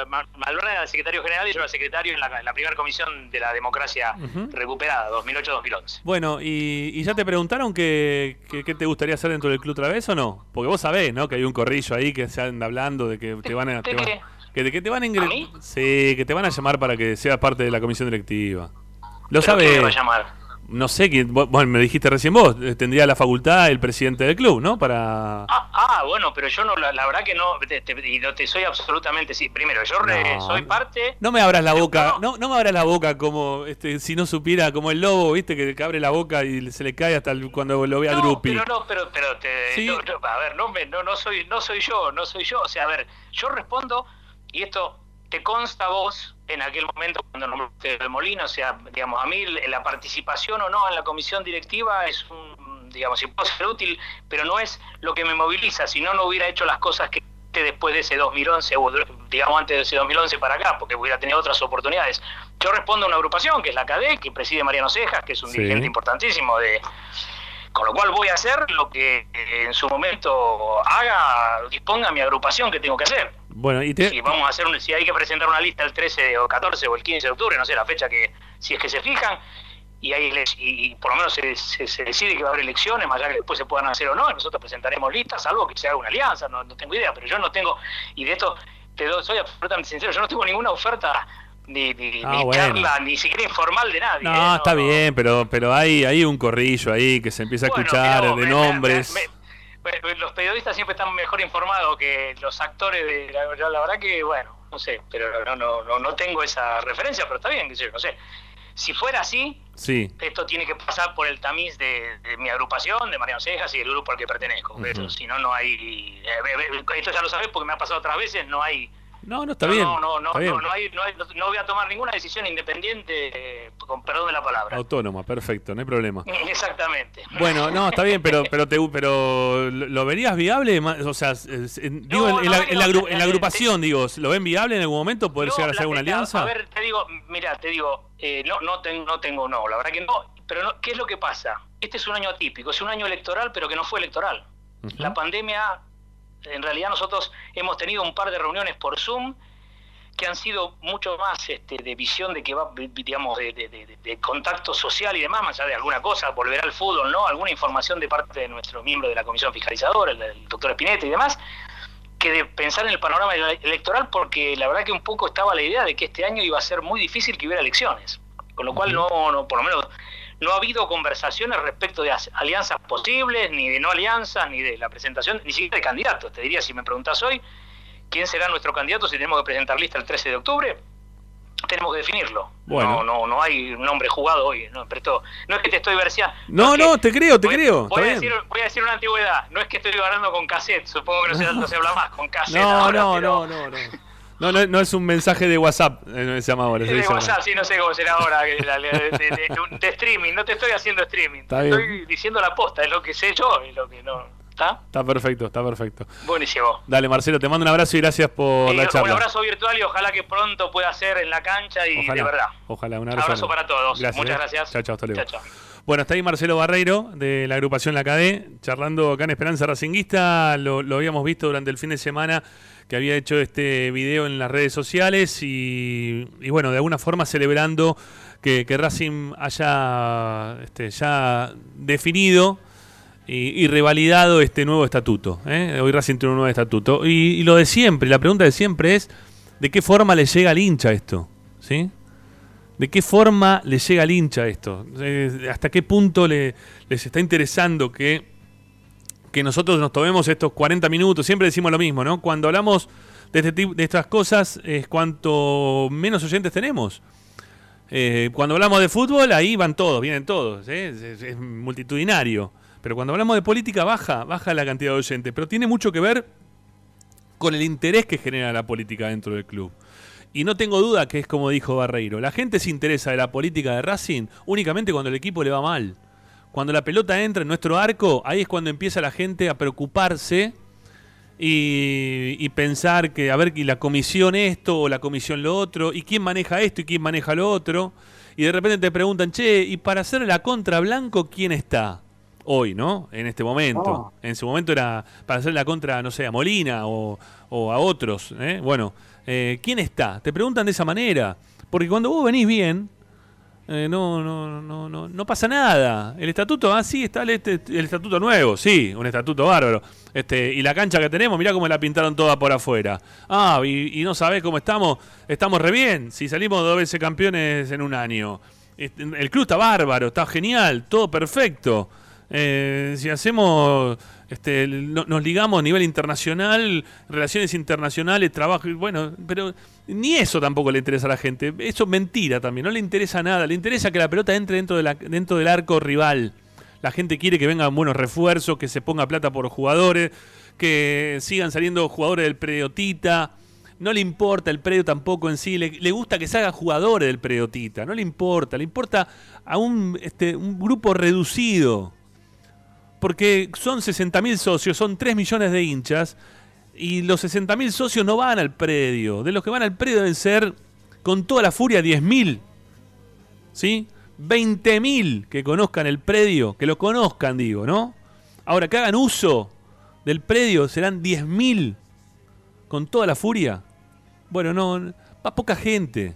Mal- Malverna era el secretario general y yo era secretario en la, en la primera comisión de la democracia Ujú. recuperada, 2008-2011. Bueno, y, y ya te preguntaron qué que, qué te gustaría hacer dentro del club otra vez o no? Porque vos sabés, ¿no? Que hay un corrillo ahí que se anda hablando de que te van a... ¿De te van-? Que, de que te van a ¿A ingresar... mí? Sí, que te van a llamar para que seas parte de la comisión directiva. Lo ¿Pero quién sabés. me va a llamar? no sé, quién- bueno, me dijiste recién vos, eh, tendría la facultad el presidente del club, ¿no? Para... Ah, ah, bueno, pero yo no, la, la verdad que no, te, te- y no te soy absolutamente, sí. Primero, yo re- No. soy parte. No me abras la boca, No. no, me abras la boca como este, si no supiera, como el lobo, viste, que, que abre la boca y se le cae hasta el- cuando lo ve a No, Drupi. pero no, pero, pero te, Sí. no, a ver, no, me, no, no soy, no soy yo, no soy yo. O sea, a ver, yo respondo y esto te consta a vos en aquel momento cuando nombraste el Molino, o sea, digamos, a mí la participación o no en la comisión directiva es un, digamos, si puedo ser útil, pero no es lo que me moviliza, si no, no hubiera hecho las cosas que después de ese 2011, o digamos antes de ese 2011 para acá, porque hubiera tenido otras oportunidades. Yo respondo a una agrupación que es la CADE, que preside Mariano Cejas, que es un Sí. dirigente importantísimo de, con lo cual voy a hacer lo que eh, en su momento haga, disponga mi agrupación que tengo que hacer. Bueno, y te... Si vamos a hacer un- si hay que presentar una lista el 13 o 14 o el 15 de octubre, no sé la fecha que, si es que se fijan, y hay y, y por lo menos se, se- se decide que va a haber elecciones, más allá que después se puedan hacer o no, nosotros presentaremos listas, salvo que se haga una alianza, no, no tengo idea, pero yo no tengo, y de esto te doy, soy absolutamente sincero, yo no tengo ninguna oferta ni, ni, Ah, ni bueno. charla, ni siquiera informal de nadie. No, ¿eh? No, está no. bien, pero, pero hay, hay un corrillo ahí que se empieza a Bueno, escuchar de me- nombres. me- los periodistas siempre están mejor informados que los actores de la, la- la verdad que bueno no sé pero no no no, no tengo esa referencia pero está bien sé yo, no sé. Si fuera así Sí, esto tiene que pasar por el tamiz de, de mi agrupación de Mariano Cejas y del grupo al que pertenezco pero si no no hay eh, eh, esto ya lo sabes porque me ha pasado otras veces no hay no, no está no, bien. no, no, no, bien. no, no hay- no hay- no voy a tomar ninguna decisión independiente eh, con perdón de la palabra Autónoma, perfecto, no hay problema. exactamente Bueno, no, está bien, pero pero te, pero lo verías viable, o sea, digo No, en, la, no, en la en la agrupación, digo, ¿lo ven viable en algún momento poder No, llegar a hacer una alianza? A ver, te digo, mira, te digo, eh, no, no, tengo, no tengo, no, la verdad que no. Pero no, ¿qué es lo que pasa? Este es un año atípico, es un año electoral, pero que no fue electoral. Ujú. La pandemia, en realidad nosotros hemos tenido un par de reuniones por Zoom que han sido mucho más este, de visión de que va, digamos, de, de- de- de contacto social y demás, más allá de alguna cosa, volverá al fútbol, ¿no? Alguna información de parte de nuestro miembro de la comisión fiscalizadora, el, el doctor Espinete y demás, que de pensar en el panorama ele- electoral, porque la verdad que un poco estaba la idea de que este año iba a ser muy difícil que hubiera elecciones. Con lo cual, no, no por lo menos, no ha habido conversaciones respecto de as- alianzas posibles, ni de no alianzas, ni de la presentación, ni siquiera de candidatos. Te diría, si me preguntas hoy, ¿quién será nuestro candidato si tenemos que presentar lista el 13 de octubre? Tenemos que definirlo. Bueno. No, no, no hay un nombre jugado hoy. No, pero esto- no es que te estoy verseando. No, no, te creo, te voy, creo, Voy a, decir, voy a decir una antigüedad. No es que estoy ganando con cassette. Supongo que no se, no se habla más con cassette. No, ahora, no, no, no, no. No, no, no es un mensaje de WhatsApp, eh, se llama ahora. Es de WhatsApp, ahora. sí, no sé cómo será ahora. de, de- de- de streaming, no te estoy haciendo streaming. Está te bien. estoy diciendo la posta, es lo que sé yo y lo que no. ¿Está? Está perfecto, está perfecto. Buenísimo. Dale, Marcelo, te mando un abrazo y gracias por Y la un charla. abrazo virtual y ojalá que pronto pueda ser en la cancha y Ojalá, de verdad. Ojalá, un abrazo. Abrazo para todos. Muchas eh. gracias. Chao, chao, hasta luego. Chao, chao. Bueno, está ahí Marcelo Barreiro de la agrupación La Cadé, charlando acá en Esperanza Racinguista. Lo, habíamos visto durante el fin de semana que había hecho este video en las redes sociales y, y bueno, de alguna forma celebrando que, que Racing haya este, ya definido y, y revalidado este nuevo estatuto. ¿eh? Hoy Racing tiene un nuevo estatuto. Y, y lo de siempre, la pregunta de siempre es, ¿de qué forma le llega al hincha esto? ¿Sí? ¿De qué forma le llega al hincha esto? Eh, ¿Hasta qué punto le, les está interesando que, que nosotros nos tomemos estos 40 minutos? Siempre decimos lo mismo, ¿no? Cuando hablamos de, este de estas cosas es cuanto menos oyentes tenemos. Eh, cuando hablamos de fútbol, ahí van todos, vienen todos, ¿eh? es, es- es multitudinario. Pero cuando hablamos de política, baja, baja la cantidad de oyentes. Pero tiene mucho que ver con el interés que genera la política dentro del club. Y no tengo duda que es como dijo Barreiro. La gente se interesa de la política de Racing únicamente cuando el equipo le va mal. Cuando la pelota entra en nuestro arco, ahí es cuando empieza la gente a preocuparse y, y pensar que, a ver, y la comisión esto o la comisión lo otro, y quién maneja esto y quién maneja lo otro. Y de repente te preguntan, che, ¿y para hacer la contra Blanco quién está? Hoy, ¿no? En este momento. En su momento era para hacer la contra, no sé, a Molina o, o a otros. ¿eh? Bueno, eh, ¿quién está? Te preguntan de esa manera. Porque cuando vos venís bien, eh, no, no, no, no, no pasa nada. El estatuto, ah, sí, está el, este- estatuto nuevo, sí, un estatuto bárbaro. Este, y la cancha que tenemos, mirá cómo la pintaron toda por afuera. Ah, y, y no sabés cómo estamos, estamos re bien, si salimos dos veces campeones en un año. Este, El club está bárbaro, está genial, todo perfecto. Eh, si hacemos, este, no- nos ligamos a nivel internacional, relaciones internacionales, trabajo, bueno, pero ni eso tampoco le interesa a la gente. Eso es mentira también, no le interesa nada. Le interesa que la pelota entre dentro, de la- dentro del arco rival. La gente quiere que vengan buenos refuerzos, que se ponga plata por jugadores, que sigan saliendo jugadores del Preotita. No le importa el predio tampoco en sí, le, gusta que se hagan jugadores del Preotita, no le importa, le importa a un, este, un grupo reducido. Porque son 60.000 socios, son 3 millones de hinchas, y los 60.000 socios no van al predio. De los que van al predio deben ser, con toda la furia, 10.000. ¿Sí? 20.000 que conozcan el predio, que lo conozcan, digo, ¿no? Ahora, que hagan uso del predio serán 10.000 con toda la furia. Bueno, no, va poca gente.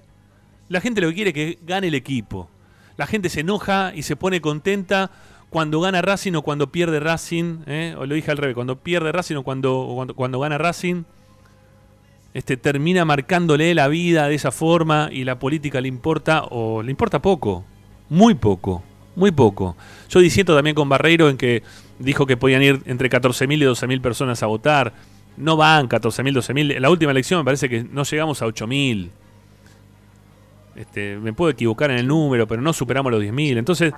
La gente lo que quiere es que gane el equipo. La gente se enoja y se pone contenta cuando gana Racing o cuando pierde Racing. ¿eh? O lo dije al revés, cuando pierde Racing o cuando, cuando, cuando gana Racing. Este, termina marcándole la vida de esa forma y la política le importa o le importa poco. Muy poco. Muy poco. Yo diciendo también con Barreiro en que dijo que podían ir entre 14.000 y 12.000 personas a votar. No van 14.000, 12.000. En la última elección me parece que no llegamos a 8.000. Este, me puedo equivocar en el número, pero no superamos los 10.000. Entonces,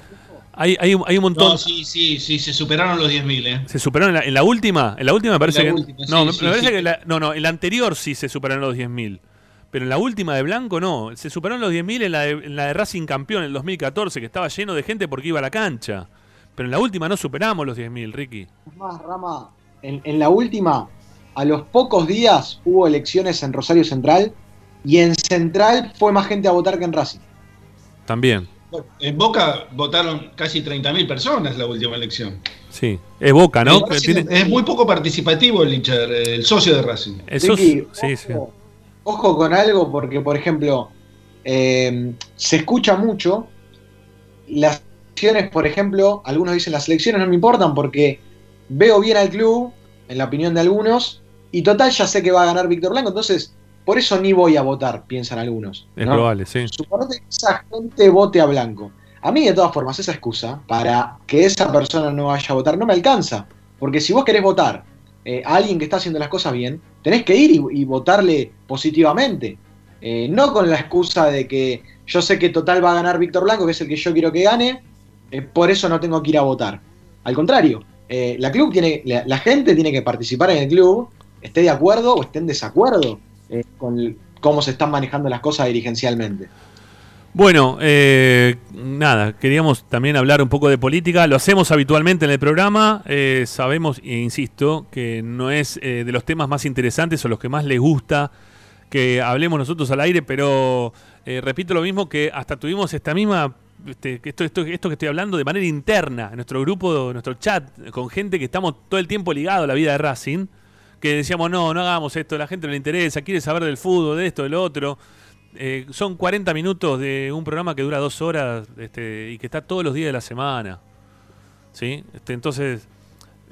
hay, hay, un- hay un montón. No, sí, sí, sí, se superaron los 10.000, ¿eh? ¿Se superaron en la, en la última? En la última me parece la que. última, no, me, parece que. la- no, no, en la anterior sí se superaron los 10.000. Pero en la última de Blanco no. Se superaron los 10.000 en la, de, en la de Racing Campeón en el 2014, que estaba lleno de gente porque iba a la cancha. Pero en la última no superamos los 10.000, Ricky. Es más, Rama, en, en la última, a los pocos días hubo elecciones en Rosario Central y en Central fue más gente a votar que en Racing. También. En Boca votaron casi 30.000 personas la última elección. Sí. Es Boca, ¿no? Tiene- Es muy poco participativo el hincha, el socio de Racing. eso es- Ricky, sí, sí. ojo, ojo con algo porque, por ejemplo, eh, se escucha mucho las elecciones, por ejemplo, algunos dicen las elecciones no me importan porque veo bien al club, en la opinión de algunos, y total ya sé que va a ganar Víctor Blanco, entonces por eso ni voy a votar, piensan algunos. Es probable, sí. Suponete que esa gente vote a Blanco. A mí, de todas formas, esa excusa para que esa persona no vaya a votar no me alcanza. Porque si vos querés votar eh, a alguien que está haciendo las cosas bien, tenés que ir y, y votarle positivamente. Eh, no con la excusa de que yo sé que total va a ganar Víctor Blanco, que es el que yo quiero que gane, eh, por eso no tengo que ir a votar. Al contrario, eh, la, club tiene, la, la gente tiene que participar en el club, esté de acuerdo o esté en desacuerdo eh, con cómo se están manejando las cosas dirigencialmente. Bueno, eh, nada, queríamos también hablar un poco de política. Lo hacemos habitualmente en el programa. eh, sabemos, e insisto, que no es de los temas más interesantes o los que más les gusta que hablemos nosotros al aire, pero repito lo mismo que hasta tuvimos esta misma. este, esto, esto, esto que estoy hablando de manera interna nuestro grupo, nuestro chat, con gente que estamos todo el tiempo ligado a la vida de Racing, que decíamos, no, no hagamos esto, la gente no le interesa, quiere saber del fútbol, de esto, del otro. Eh, son 40 minutos de un programa que dura dos horas este, y que está todos los días de la semana. ¿Sí? Este, entonces,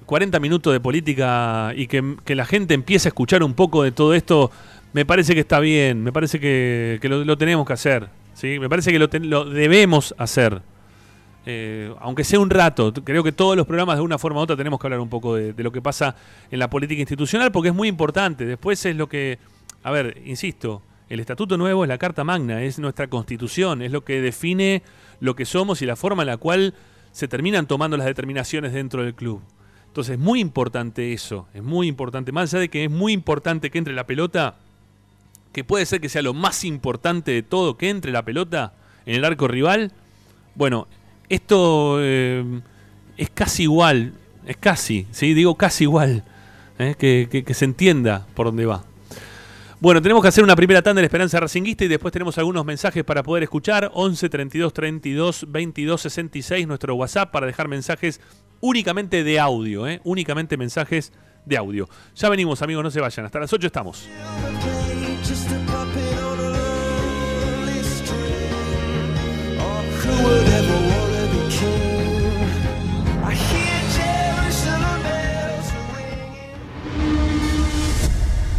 40 minutos de política y que, la gente empiece a escuchar un poco de todo esto, me parece que está bien, me parece que, lo, tenemos que hacer. ¿sí? Me parece que lo debemos hacer. Eh, aunque sea un rato, creo que todos los programas de una forma u otra tenemos que hablar un poco de lo que pasa en la política institucional porque es muy importante. Después es lo que, a ver, insisto, el estatuto nuevo es la Carta Magna, es nuestra constitución, es lo que define lo que somos y la forma en la cual se terminan tomando las determinaciones dentro del club. Entonces es muy importante eso, es muy importante, más allá de que es muy importante que entre la pelota, que puede ser que sea lo más importante de todo, que entre la pelota en el arco rival, bueno, esto eh, es casi igual, es casi, ¿sí? digo casi igual, ¿eh? que, que- se entienda por dónde va. Bueno, tenemos que hacer una primera tanda en Esperanza Racinguista y después tenemos algunos mensajes para poder escuchar. 11 32 32 22 66, nuestro WhatsApp para dejar mensajes únicamente de audio, ¿eh? únicamente mensajes de audio. Ya venimos, amigos, no se vayan. Hasta las 8 estamos.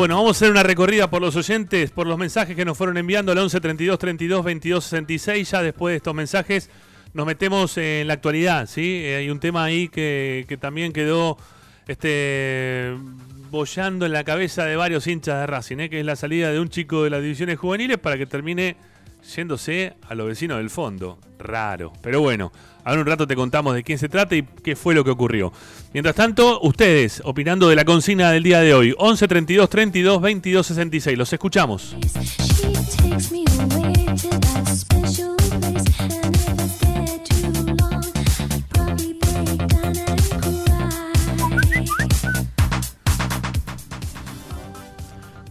Bueno, vamos a hacer una recorrida por los oyentes, por los mensajes que nos fueron enviando al 11 32 32 22 66. Ya después de estos mensajes nos metemos en la actualidad, ¿sí? Eh, hay un tema ahí que, que también quedó este bollando en la cabeza de varios hinchas de Racing, ¿eh? que es la salida de un chico de las divisiones juveniles para que termine yéndose a los vecinos del fondo. Raro. Pero bueno, ahora un rato te contamos de quién se trata y qué fue lo que ocurrió. Mientras tanto, ustedes opinando de la consigna del día de hoy. 11 32 32 22 66. Los escuchamos.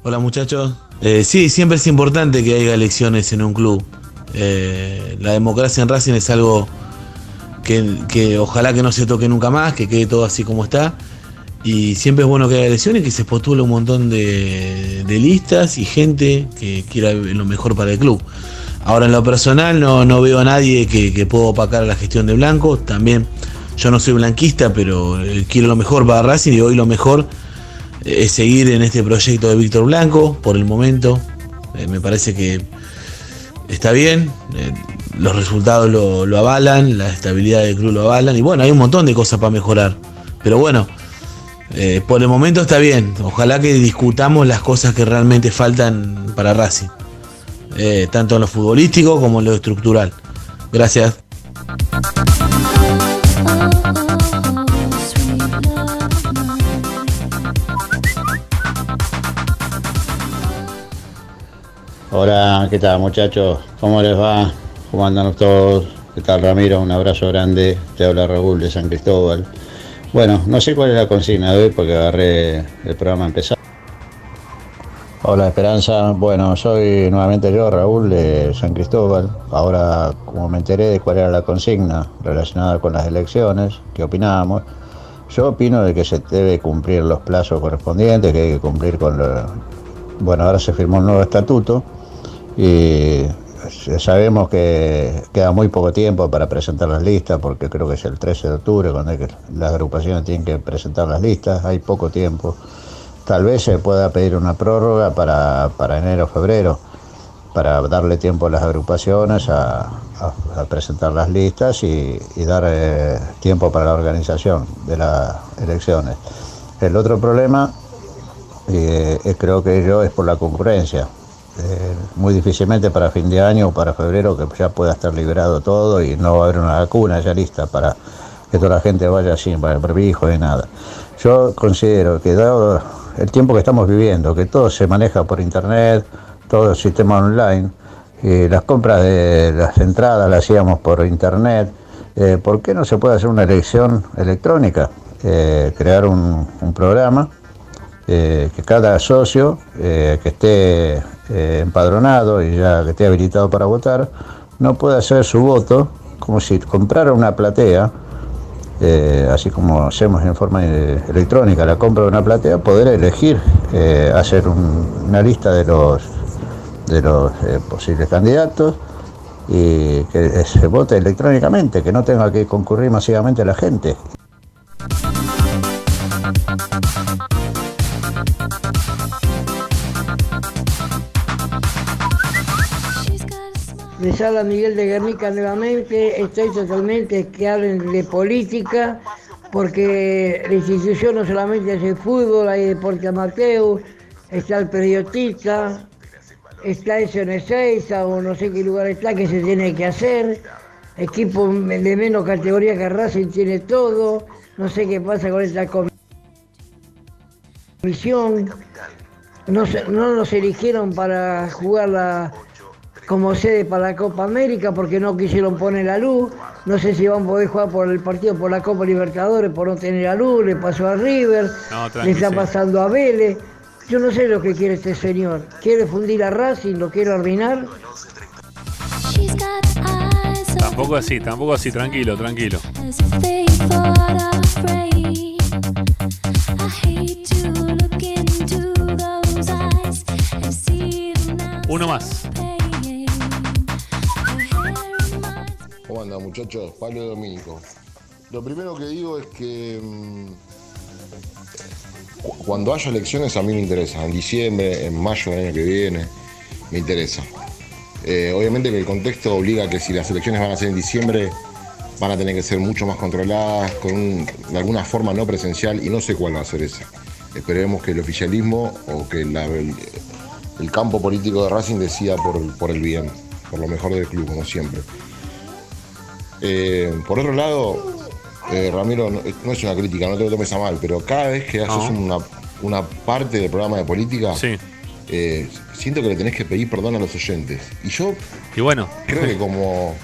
Hola muchachos. Eh, sí, siempre es importante que haya elecciones en un club. Eh, la democracia en Racing es algo que, que ojalá que no se toque nunca más, que quede todo así como está. Y siempre es bueno que haya elecciones, que se postule un montón de, listas y gente que quiera lo mejor para el club. Ahora en lo personal no, no veo a nadie que, que pueda opacar la gestión de Blanco. También yo no soy blanquista, pero eh, quiero lo mejor para Racing y hoy lo mejor es seguir en este proyecto de Víctor Blanco por el momento. Eh, me parece que está bien, eh, los resultados lo, avalan, la estabilidad del club lo avalan y bueno, hay un montón de cosas para mejorar. Pero bueno, eh, por el momento está bien. Ojalá que discutamos las cosas que realmente faltan para Racing, eh, tanto en lo futbolístico como en lo estructural. Gracias. Hola, ¿qué tal muchachos? ¿Cómo les va? ¿Cómo andan todos? ¿Qué tal Ramiro? Un abrazo grande. Te habla Raúl de San Cristóbal. Bueno, no sé cuál es la consigna de hoy porque agarré el programa empezado. Hola Esperanza, bueno, soy nuevamente yo, Raúl de San Cristóbal. Ahora, como me enteré de cuál era la consigna relacionada con las elecciones, ¿qué opinábamos? Yo opino de que se debe cumplir los plazos correspondientes, que hay que cumplir con lo... Bueno, ahora se firmó un nuevo estatuto y sabemos que queda muy poco tiempo para presentar las listas, porque creo que es el 13 de octubre cuando que- las agrupaciones tienen que presentar las listas, hay poco tiempo. Tal vez se pueda pedir una prórroga para, enero o febrero, para darle tiempo a las agrupaciones a, presentar las listas y, dar eh, tiempo para la organización de las elecciones. El otro problema, eh, eh, creo que yo, es por la concurrencia. Eh, muy difícilmente para fin de año o para febrero que ya pueda estar liberado todo y no va a haber una vacuna ya lista para que toda la gente vaya sin barbijo ni nada. Yo considero que dado el tiempo que estamos viviendo, que todo se maneja por internet, todo el sistema online, y las compras de las entradas las hacíamos por internet, eh, ¿por qué no se puede hacer una elección electrónica? Eh, crear un, un programa eh, que cada socio eh, que esté eh, empadronado y ya que esté habilitado para votar, no puede hacer su voto como si comprara una platea, así como hacemos en forma electrónica la compra de una platea, poder elegir, hacer un- una lista de los, de los posibles candidatos y que se vote electrónicamente, que no tenga que concurrir masivamente la gente. Les habla Miguel de Guernica nuevamente. Estoy totalmente que hablen de política, porque la institución no solamente es el fútbol, hay deporte amateur, está el periodista, está el SN6 o no sé qué lugar está que se tiene que hacer. Equipo de menos categoría que Racing tiene todo. No sé qué pasa con esta comisión. No, no nos eligieron para jugar la, como sede para la Copa América porque no quisieron poner la luz. No sé si van a poder jugar por el partido por la Copa Libertadores por no tener la luz. Le pasó a River, No, le está pasando a Vélez. Yo no sé lo que quiere este señor. ¿Quiere fundir a Racing? ¿Lo quiere arruinar? Tampoco así, tampoco así, tranquilo, tranquilo. Uno más. ¿Cómo muchachos? Pablo Domínico. Lo primero que digo es que mm, cu- cuando haya elecciones a mí me interesa. En diciembre, en mayo del año que viene, me interesa. Eh, obviamente que el contexto obliga a que si las elecciones van a ser en diciembre, van a tener que ser mucho más controladas, con un- de alguna forma no presencial, y no sé cuál va a ser esa. Esperemos que el oficialismo o que el, campo político de Racing decida por el bien, por lo mejor del club, como siempre. Eh, por otro lado, eh, Ramiro, no, no es una crítica, no te lo tomes a mal, pero cada vez que haces una, una parte del programa de política, eh, siento que le tenés que pedir perdón a los oyentes. Y yo Y bueno, creo que como,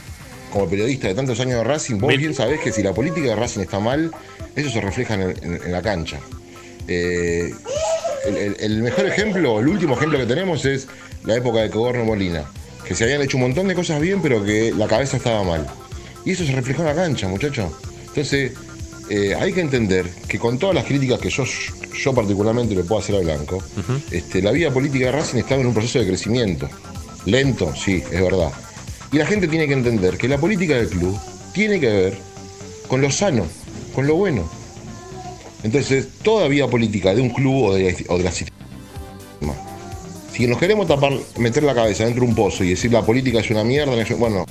como periodista de tantos años de Racing, vos Mil- bien sabés que si la política de Racing está mal, eso se refleja en, el- en- en la cancha. Eh, el, el- el mejor ejemplo, el último ejemplo que tenemos es la época de Cogorno Molina, que se habían hecho un montón de cosas bien, pero que la cabeza estaba mal. Y eso se reflejó en la cancha, muchachos. Entonces, eh, hay que entender que con todas las críticas que yo, yo particularmente le puedo hacer a Blanco, este, la vida política de Racing estaba en un proceso de crecimiento. Lento, sí, es verdad. Y la gente tiene que entender que la política del club tiene que ver con lo sano, con lo bueno. Entonces, toda vida política de un club o de, la- o de la. Si nos queremos tapar, meter la cabeza dentro de un pozo y decir la política es una mierda, bueno,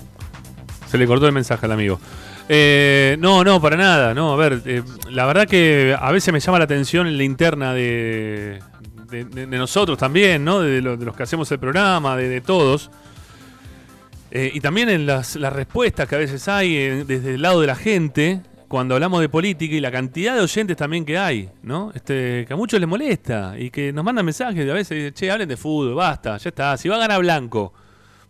Se le cortó el mensaje al amigo. Eh, no, no, para nada. No, a ver, eh, la verdad que a veces me llama la atención en la interna de, nosotros también, ¿no? De, lo- de los que hacemos el programa, de, todos. Eh, y también en las, respuestas que a veces hay eh, desde el lado de la gente, cuando hablamos de política y la cantidad de oyentes también que hay, ¿no? Este, que a muchos les molesta y que nos mandan mensajes de a veces, che, hablen de fútbol, basta, ya está, si va a ganar Blanco.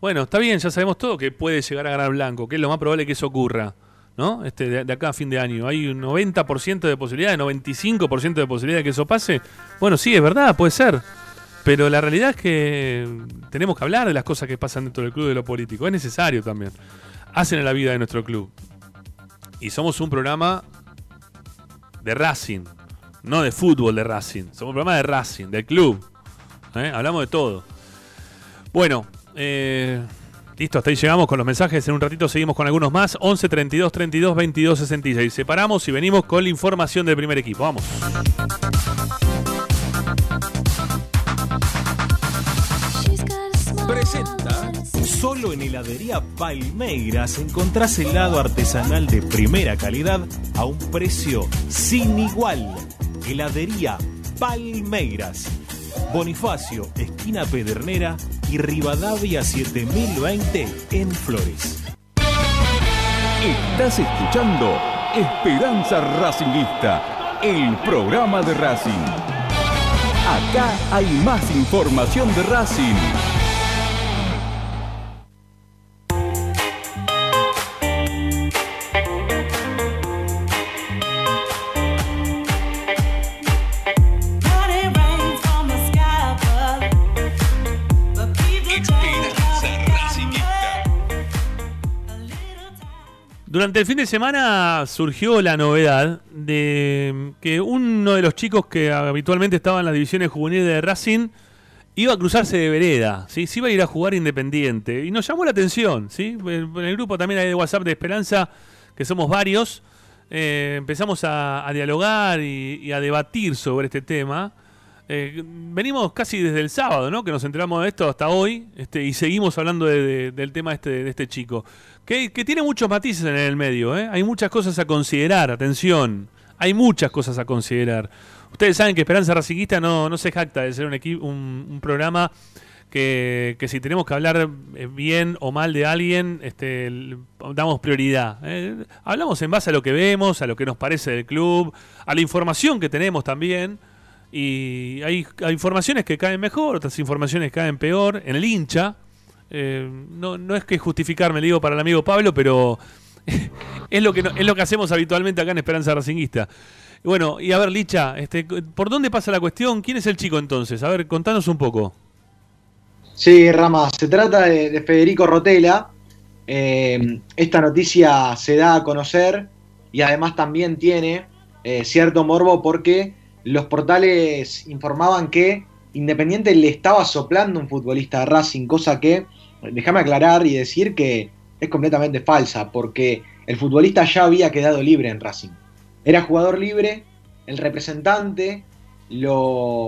Bueno, está bien, ya sabemos todo que puede llegar a ganar Blanco, que es lo más probable que eso ocurra, ¿no? Este, de, acá a fin de año. Hay un 90% de posibilidad, 95% de posibilidad de que eso pase. Bueno, sí, es verdad, puede ser. Pero la realidad es que tenemos que hablar de las cosas que pasan dentro del club de lo político. Es necesario también. Hacen en la vida de nuestro club. Y somos un programa de Racing, no de fútbol de Racing. Somos un programa de Racing, del club. ¿Eh? Hablamos de todo. Bueno, eh, listo, hasta ahí llegamos con los mensajes. En un ratito seguimos con algunos más. 11 32 32 22 66. Separamos y venimos con la información del primer equipo. Vamos. Presenta. Solo en heladería Palmeiras encontrás helado artesanal de primera calidad a un precio sin igual. Heladería Palmeiras. Bonifacio, esquina Pedernera y Rivadavia 7020 en Flores. Estás escuchando Esperanza Racingista, el programa de Racing. Acá hay más información de Racing. Durante el fin de semana surgió la novedad de que uno de los chicos que habitualmente estaba en las divisiones juveniles de Racing iba a cruzarse de vereda, ¿sí? Se iba a ir a jugar independiente. Y nos llamó la atención, ¿sí? En el grupo también hay de WhatsApp de Esperanza, que somos varios, eh, empezamos a, dialogar y, y a debatir sobre este tema. Eh, venimos casi desde el sábado, ¿no? Que nos enteramos de esto hasta hoy, este, y seguimos hablando de- de- del tema este, de este chico. Que, tiene muchos matices en el medio, ¿eh? Hay muchas cosas a considerar, atención. Hay muchas cosas a considerar. Ustedes saben que Esperanza Racinguista no, no se jacta de ser un, un, un programa que, que si tenemos que hablar eh, bien o mal de alguien, este, damos prioridad. ¿eh? Hablamos en base a lo que vemos, a lo que nos parece del club, a la información que tenemos también. Y hay, hay informaciones que caen mejor, otras informaciones caen peor. En el hincha, eh, no, no es que justificarme, le digo para el amigo Pablo, pero es lo que no- es lo que hacemos habitualmente acá en Esperanza Racinguista. Bueno, y a ver, Licha, este, ¿por dónde pasa la cuestión? ¿Quién es el chico entonces? A ver, contanos un poco. Sí, Rama, se trata de, de Federico Rotela. Eh, esta noticia se da a conocer y además también tiene eh, cierto morbo porque los portales informaban que Independiente le estaba soplando un futbolista de Racing, cosa que, déjame aclarar y decir que es completamente falsa, porque el futbolista ya había quedado libre en Racing. Era jugador libre, el representante lo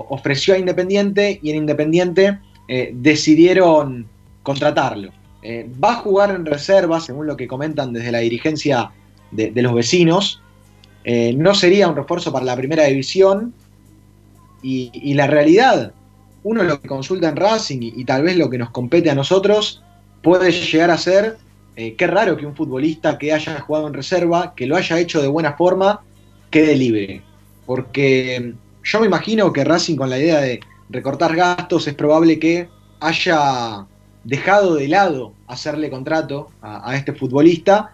ofreció a Independiente y en Independiente eh, decidieron contratarlo. Eh, va a jugar en reserva, según lo que comentan desde la dirigencia de, los vecinos. Eh, no sería un refuerzo para la primera división. Y la realidad, uno lo que consulta en Racing y, tal vez lo que nos compete a nosotros, puede llegar a ser, eh, qué raro que un futbolista que haya jugado en reserva, que lo haya hecho de buena forma, quede libre. Porque yo me imagino que Racing con la idea de recortar gastos es probable que haya dejado de lado hacerle contrato a, a este futbolista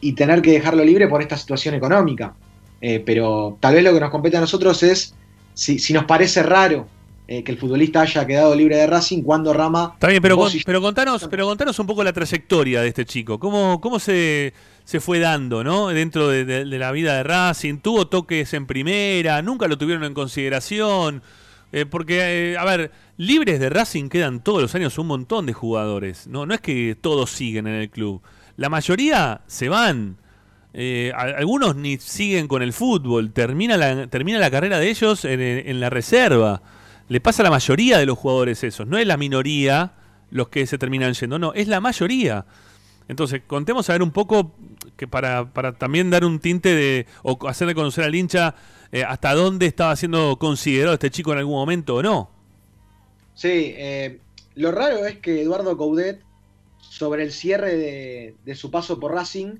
y tener que dejarlo libre por esta situación económica. Eh, pero tal vez lo que nos compete a nosotros es si, si nos parece raro eh, que el futbolista haya quedado libre de Racing cuando Rama... Está bien, pero, con- y- pero, contanos, pero contanos un poco la trayectoria de este chico. ¿Cómo, cómo se, se fue dando ¿no? dentro de, de- de la vida de Racing? ¿Tuvo toques en primera? ¿Nunca lo tuvieron en consideración? Eh, porque, eh, a ver, libres de Racing quedan todos los años un montón de jugadores. No, no es que todos siguen en el club. La mayoría se van. Eh, a- algunos ni siguen con el fútbol. Termina la, termina la carrera de ellos en, en la reserva. Le pasa a la mayoría de los jugadores esos. No es la minoría los que se terminan yendo. No, es la mayoría. Entonces, contemos a ver un poco que para, para también dar un tinte de o hacerle conocer al hincha eh, hasta dónde estaba siendo considerado este chico en algún momento o no. Sí, eh, lo raro es que Eduardo Coudet sobre el cierre de, de su paso por Racing,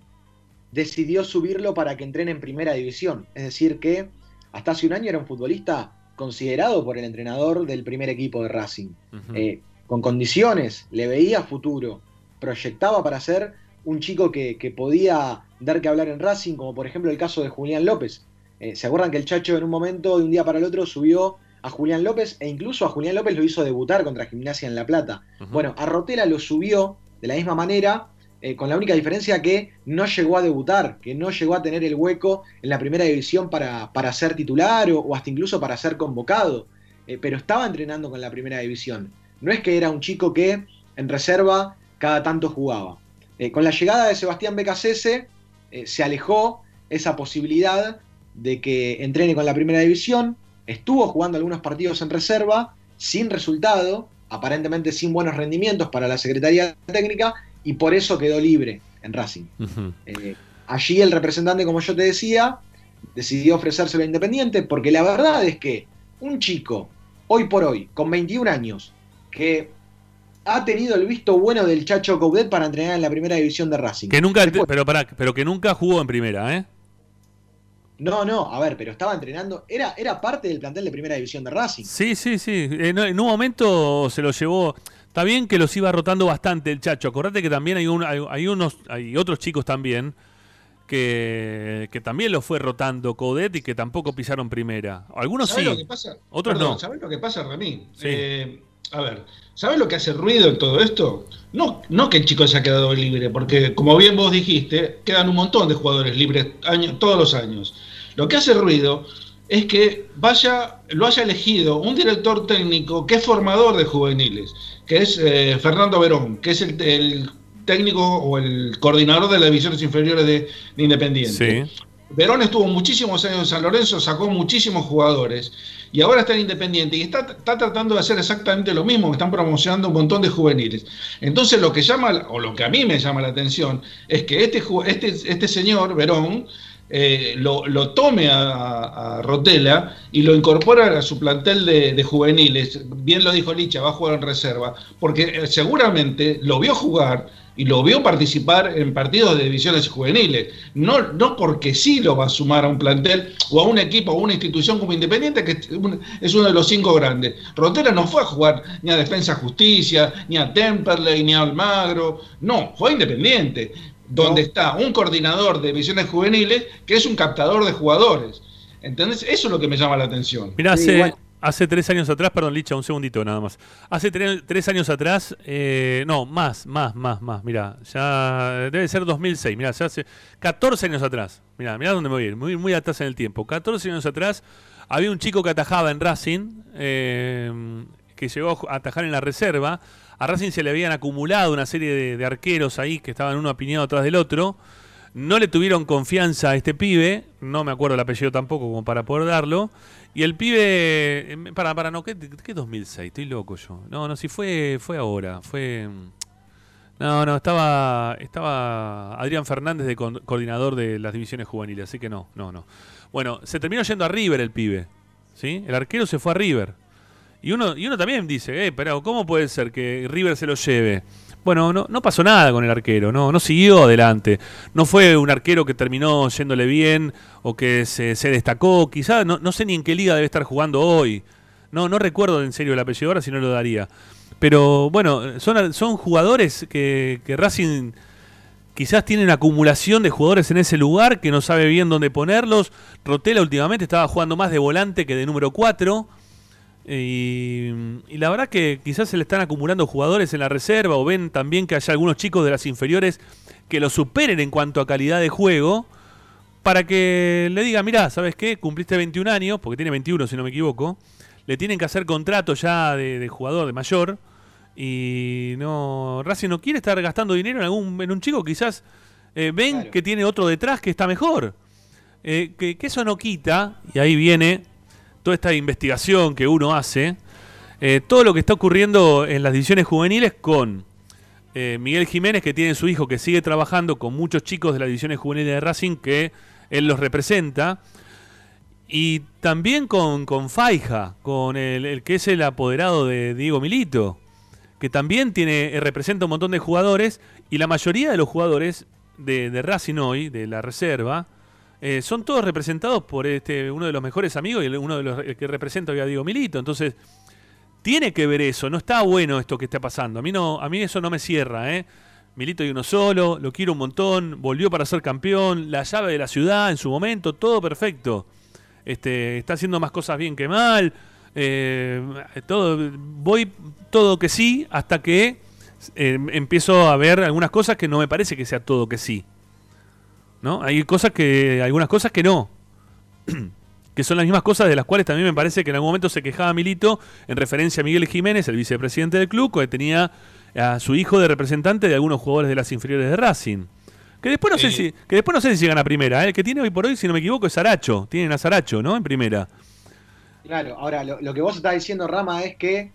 decidió subirlo para que entrene en primera división. Es decir, que hasta hace un año era un futbolista considerado por el entrenador del primer equipo de Racing. Eh, con condiciones, le veía futuro, proyectaba para ser un chico que, que podía dar que hablar en Racing, como por ejemplo el caso de Julián López. Eh, ¿Se acuerdan que el Chacho en un momento, de un día para el otro, subió a Julián López e incluso a Julián López lo hizo debutar contra Gimnasia en La Plata? Bueno, a Rotela lo subió de la misma manera, eh, con la única diferencia que no llegó a debutar, que no llegó a tener el hueco en la primera división para, para ser titular o, hasta incluso para ser convocado, Eh, pero estaba entrenando con la primera división. No es que era un chico que en reserva cada tanto jugaba. Eh, con la llegada de Sebastián Becasese se alejó esa posibilidad de que entrene con la primera división, estuvo jugando algunos partidos en reserva, sin resultado, aparentemente sin buenos rendimientos para la Secretaría Técnica, y por eso quedó libre en Racing. Eh, allí el representante, como yo te decía, decidió ofrecérselo a Independiente, porque la verdad es que un chico, hoy por hoy, con 21 años, que ha tenido el visto bueno del Chacho Coudet para entrenar en la primera división de Racing. Que nunca, pero, pará, pero que nunca jugó en primera, ¿eh? No, no, a ver, pero estaba entrenando, era, era parte del plantel de primera división de Racing. Sí, sí, sí. En, en un momento se lo llevó. Está bien que los iba rotando bastante el Chacho. Acordate que también hay, un- hay, hay unos, hay otros chicos también que, que también los fue rotando Codet y que tampoco pisaron primera. Algunos ¿Sabés sí, lo que pasa? otros Perdón, no. ¿Sabés lo que pasa, Ramín? Sí. Eh, a ver, ¿sabés lo que hace ruido en todo esto? No, no que el chico se ha quedado libre, porque como bien vos dijiste, quedan un montón de jugadores libres año- todos los años. Lo que hace ruido es que vaya, lo haya elegido un director técnico que es formador de juveniles, que es eh, Fernando Verón, que es el, el técnico o el coordinador de las divisiones inferiores de, de Independiente. Sí. Verón estuvo muchísimos años en San Lorenzo, sacó muchísimos jugadores y ahora está en Independiente y está, está tratando de hacer exactamente lo mismo, que están promocionando un montón de juveniles. Entonces lo que llama, o lo que a mí me llama la atención, es que este, este, este señor, Verón, eh, lo, lo tome a, a- Rotela y lo incorpora a su plantel de, de juveniles. Bien lo dijo Licha, va a jugar en reserva, porque eh, seguramente lo vio jugar y lo vio participar en partidos de divisiones juveniles. No, no porque sí lo va a sumar a un plantel o a un equipo o a una institución como Independiente, que es un- es uno de los cinco grandes. Rotela no fue a jugar ni a Defensa Justicia, ni a Temperley, ni a Almagro. No, fue a Independiente, donde está un coordinador de divisiones juveniles que es un captador de jugadores. ¿Entendés? Eso es lo que me llama la atención. Mira, hace, hace tres años atrás, perdón, Licha, un segundito nada más. Hace tre- tres años atrás, eh, no, más, más, más, más. Mira, ya debe ser 2006. Mira, ya hace 14 años atrás. Mira, mira dónde me voy a ir. Muy, muy atrás en el tiempo. 14 años atrás, había un chico que atajaba en Racing, eh, que llegó a atajar en la reserva. A Racing se le habían acumulado una serie de, de arqueros ahí que estaban uno apiñado atrás del otro. No le tuvieron confianza a este pibe, no me acuerdo el apellido tampoco como para poder darlo. Y el pibe, em, para, para, no, ¿qué, qué 2006? Estoy loco yo. No, no, si fue, fue ahora, fue... mm, No, no, estaba, estaba Adrián Fernández de co- coordinador de las divisiones juveniles, así que no, no, no. Bueno, se terminó yendo a River el pibe, ¿sí? El arquero se fue a River. Y uno, y uno también dice, eh, pero ¿cómo puede ser que River se lo lleve? Bueno, no, no pasó nada con el arquero, no, no siguió adelante. No fue un arquero que terminó yéndole bien o que se, destacó. Quizá no, no sé ni en qué liga debe estar jugando hoy. No, no recuerdo en serio el apellido ahora, si no lo daría. Pero bueno, son, son jugadores que, que Racing quizás tienen acumulación de jugadores en ese lugar que no sabe bien dónde ponerlos. Rotela últimamente estaba jugando más de volante que de número 4. Y, y la verdad que quizás se le están acumulando jugadores en la reserva o ven también que haya algunos chicos de las inferiores que lo superen en cuanto a calidad de juego para que le digan, mirá, ¿sabes qué? Cumpliste 21 años, porque tiene 21 si no me equivoco, le tienen que hacer contrato ya de, de jugador, de mayor, y no Racing no quiere estar gastando dinero en, algún, en un chico, quizás eh, ven que tiene otro detrás que está mejor. Eh, que, que eso no quita, y ahí viene toda esta investigación que uno hace, eh, todo lo que está ocurriendo en las divisiones juveniles con eh, Miguel Jiménez, que tiene su hijo que sigue trabajando con muchos chicos de las divisiones juveniles de Racing, que él los representa, y también con, con Faija, con el, que es el apoderado de Diego Milito, que también tiene eh, representa un montón de jugadores y la mayoría de los jugadores de Racing hoy, de la reserva, eh, son todos representados por este uno de los mejores amigos y uno de los que representa hoy a Diego Milito. Entonces, tiene que ver eso, no está bueno esto que está pasando. A mí no, a mí eso no me cierra, ¿eh? Milito y uno solo, lo quiero un montón, volvió para ser campeón, la llave de la ciudad en su momento, todo perfecto. Este, está haciendo más cosas bien que mal. eh, todo, voy todo que sí, hasta que eh, empiezo a ver algunas cosas que no me parece que sea todo que sí. ¿No? Hay cosas que. algunas cosas que no. que son las mismas cosas de las cuales también me parece que en algún momento se quejaba Milito en referencia a Miguel Jiménez, el vicepresidente del club, que tenía a su hijo de representante de algunos jugadores de las inferiores de Racing. Que después no sé Eh. si, que después no sé si llegan a primera, ¿eh? el que tiene hoy por hoy, si no me equivoco, es Saracho. Tienen a Saracho, ¿no? En primera. Claro, ahora lo, lo que vos estás diciendo, Rama, es que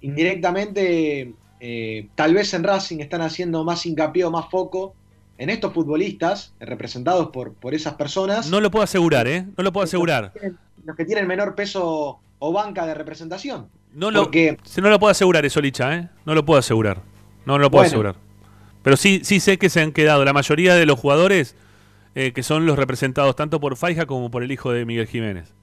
indirectamente eh, tal vez en Racing están haciendo más hincapié o más foco en estos futbolistas representados por, por esas personas. No lo puedo asegurar, ¿eh? No lo puedo asegurar. Los que tienen menor peso o banca de representación. No lo, Porque- se- no lo puedo asegurar eso, Licha, ¿eh? No lo puedo asegurar. No lo puedo Bueno. asegurar. Pero sí, sí sé que se han quedado la mayoría de los jugadores eh, que son los representados tanto por Faija como por el hijo de Miguel Jiménez.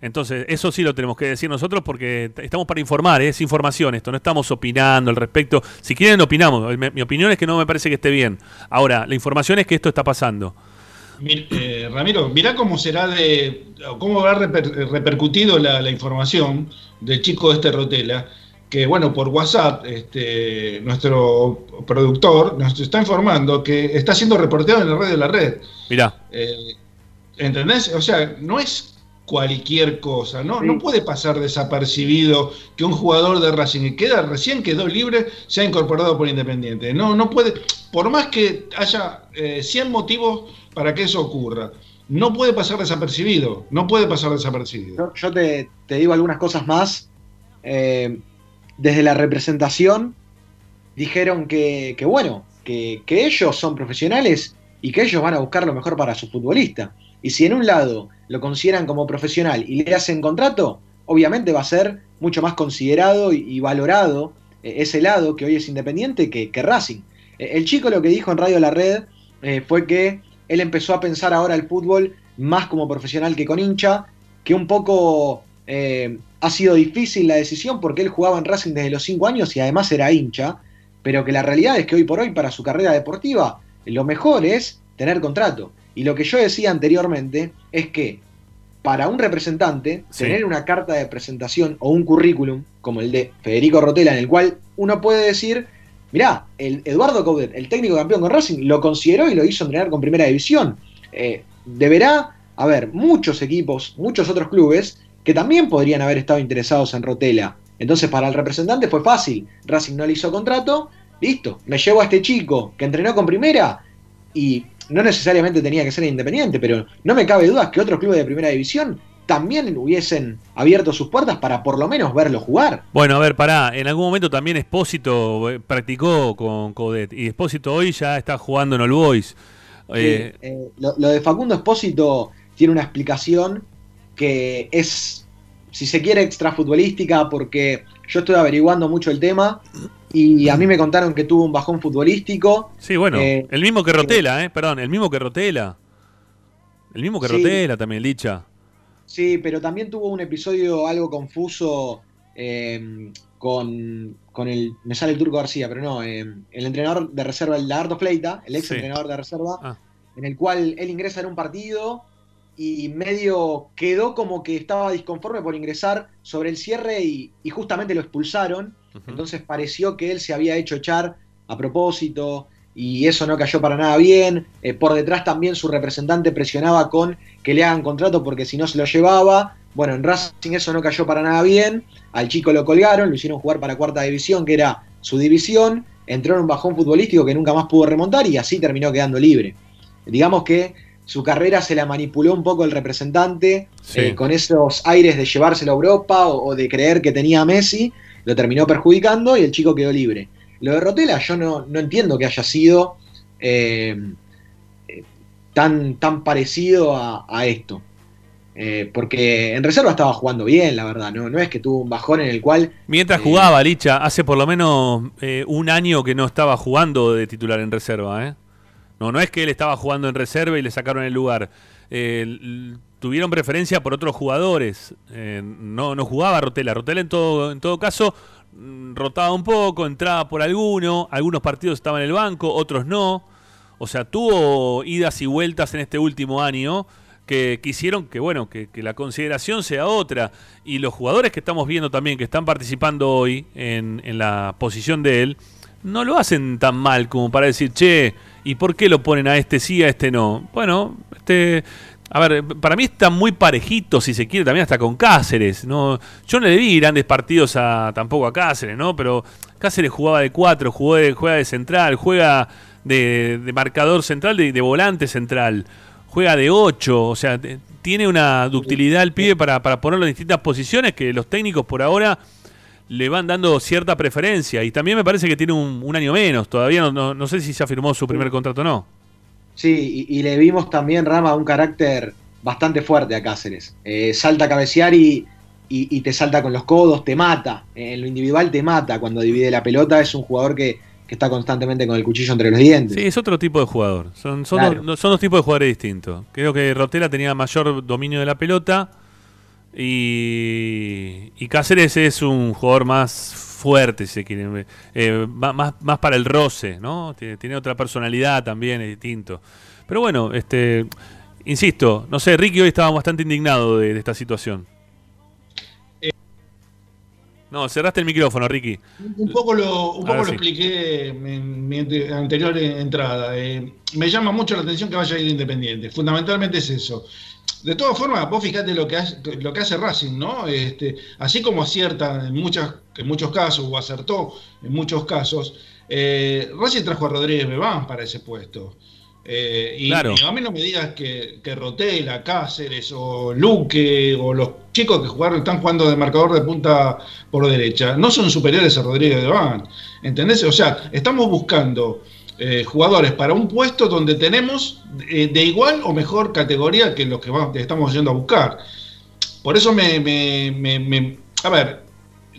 Entonces, eso sí lo tenemos que decir nosotros porque estamos para informar, ¿eh? es información esto, no estamos opinando al respecto. Si quieren, opinamos. Mi, mi opinión es que no me parece que esté bien. Ahora, la información es que esto está pasando. Mir- eh, Ramiro, mirá cómo será de. cómo habrá reper- repercutido la, la información del chico este Rotela, que bueno, por WhatsApp, este, nuestro productor nos está informando que está siendo reporteado en la red de la red. Mirá. Eh, ¿Entendés? O sea, no es cualquier cosa, ¿no? No puede pasar desapercibido que un jugador de Racing que queda, recién quedó libre, se ha incorporado por Independiente. No, no puede, por más que haya eh, 100 motivos para que eso ocurra, no puede pasar desapercibido, no puede pasar desapercibido. Yo, yo te, te digo algunas cosas más. Eh, desde la representación dijeron que, que bueno, que, que ellos son profesionales y que ellos van a buscar lo mejor para su futbolista. Y si en un lado lo consideran como profesional y le hacen contrato, obviamente va a ser mucho más considerado y, valorado eh, ese lado que hoy es independiente que, que Racing. Eh, el chico lo que dijo en Radio La Red eh, fue que él empezó a pensar ahora el fútbol más como profesional que con hincha, que un poco ha sido difícil la decisión porque él jugaba en Racing desde los 5 años y además era hincha, pero que la realidad es que hoy por hoy para su carrera deportiva lo mejor es tener contrato. Y lo que yo decía anteriormente es que para un representante, Sí. tener una carta de presentación o un currículum como el de Federico Rotela, en el cual uno puede decir, mirá, el Eduardo Coudet, el técnico campeón con Racing, lo consideró y lo hizo entrenar con primera división. Eh, deberá haber muchos equipos, muchos otros clubes que también podrían haber estado interesados en Rotela. Entonces, para el representante fue fácil. Racing no le hizo contrato, listo. Me llevo a este chico que entrenó con primera y no necesariamente tenía que ser independiente, pero no me cabe duda que otros clubes de primera división también hubiesen abierto sus puertas para por lo menos verlo jugar. Bueno, a ver, pará. En algún momento también Espósito eh, practicó con Codet. Y Espósito hoy ya está jugando en All Boys. Eh, Sí, eh, lo, lo de Facundo Espósito tiene una explicación que es, si se quiere, extrafutbolística, porque yo estoy averiguando mucho el tema y a mí me contaron que tuvo un bajón futbolístico. sí, bueno. Eh, el mismo que Rotela, ¿eh? Perdón, el mismo que Rotela. El mismo que Sí. Rotela también, Licha. Sí, pero también tuvo un episodio algo confuso eh, con, con el. Me sale el Turco García, pero no. eh, el entrenador de reserva, el Lagarto Fleita, el ex Sí. entrenador de reserva, Ah. en el cual él ingresa en un partido y medio quedó como que estaba disconforme por ingresar sobre el cierre y, y justamente lo expulsaron. Entonces pareció que él se había hecho echar a propósito y eso no cayó para nada bien. Eh, por detrás también su representante presionaba con que le hagan contrato porque si no se lo llevaba. Bueno, en Racing eso no cayó para nada bien. Al chico lo colgaron, lo hicieron jugar para cuarta división, que era su división. Entró en un bajón futbolístico que nunca más pudo remontar y así terminó quedando libre. Digamos que su carrera se la manipuló un poco el representante Sí. eh, con esos aires de llevárselo a Europa o, o de creer que tenía a Messi, lo terminó perjudicando y el chico quedó libre. Lo de Rotela yo no, no entiendo que haya sido eh, eh, tan, tan parecido a, a esto. Eh, porque en reserva estaba jugando bien, la verdad, ¿no? No es que tuvo un bajón en el cual. Mientras jugaba, Licha, hace por lo menos eh, un año que no estaba jugando de titular en reserva, ¿eh? No, no es que él estaba jugando en reserva y le sacaron el lugar. Tuvieron preferencia por otros jugadores. Eh, no, no jugaba Rotela. Rotela en todo, en todo caso mm, rotaba un poco, entraba por alguno. Algunos partidos estaban en el banco, otros no. O sea, tuvo idas y vueltas en este último año que quisieron que, bueno, que, que la consideración sea otra. Y los jugadores que estamos viendo también, que están participando hoy en, en la posición de él, no lo hacen tan mal como para decir, che, ¿y por qué lo ponen a este sí, a este no? Bueno, este... A ver, para mí está muy parejito, si se quiere, también hasta con Cáceres. ¿no? Yo no le vi grandes partidos a, tampoco a Cáceres, ¿no? Pero Cáceres jugaba de cuatro, jugó de- juega de central, juega de, de marcador central, de, volante central, juega de 8, o sea, tiene una ductilidad el pibe para, para ponerlo en distintas posiciones que los técnicos por ahora le van dando cierta preferencia. Y también me parece que tiene un, un año menos, todavía no, no, no sé si ya firmó su primer contrato o no. Sí, y, y le vimos también, Rama, un carácter bastante fuerte a Cáceres. Eh, salta a cabecear y, y- y te salta con los codos, te mata. En lo individual te mata cuando divide la pelota. Es un jugador que, que está constantemente con el cuchillo entre los dientes. Sí, es otro tipo de jugador. Son, son, Claro. dos, son dos tipos de jugadores distintos. Creo que Rotela tenía mayor dominio de la pelota y, y Cáceres es un jugador más fuerte, si se quiere. Eh, más, más para el roce, ¿no? Tiene, tiene otra personalidad también, es distinto. Pero bueno, este insisto, no sé, Ricky hoy estaba bastante indignado de, de esta situación. No, cerraste el micrófono, Ricky. Un poco lo, un poco lo sí. expliqué en mi ante- anterior entrada. Eh, me llama mucho la atención que vaya a ir Independiente. Fundamentalmente es eso. De todas formas, vos fijate lo que hace, lo que hace Racing, ¿no? Este, así como acierta en, muchas, en muchos casos, o acertó en muchos casos, eh, Racing trajo a Rodríguez Bebán para ese puesto. Eh, y, Claro. y a mí no me digas que, que Rotela, Cáceres o Luque o los chicos que jugaron, están jugando de marcador de punta por derecha, no son superiores a Rodríguez Van. ¿Entendés? O sea, estamos buscando eh, jugadores para un puesto donde tenemos eh, de igual o mejor categoría que los que, estamos yendo a buscar. Por eso me, me- me- me- a ver,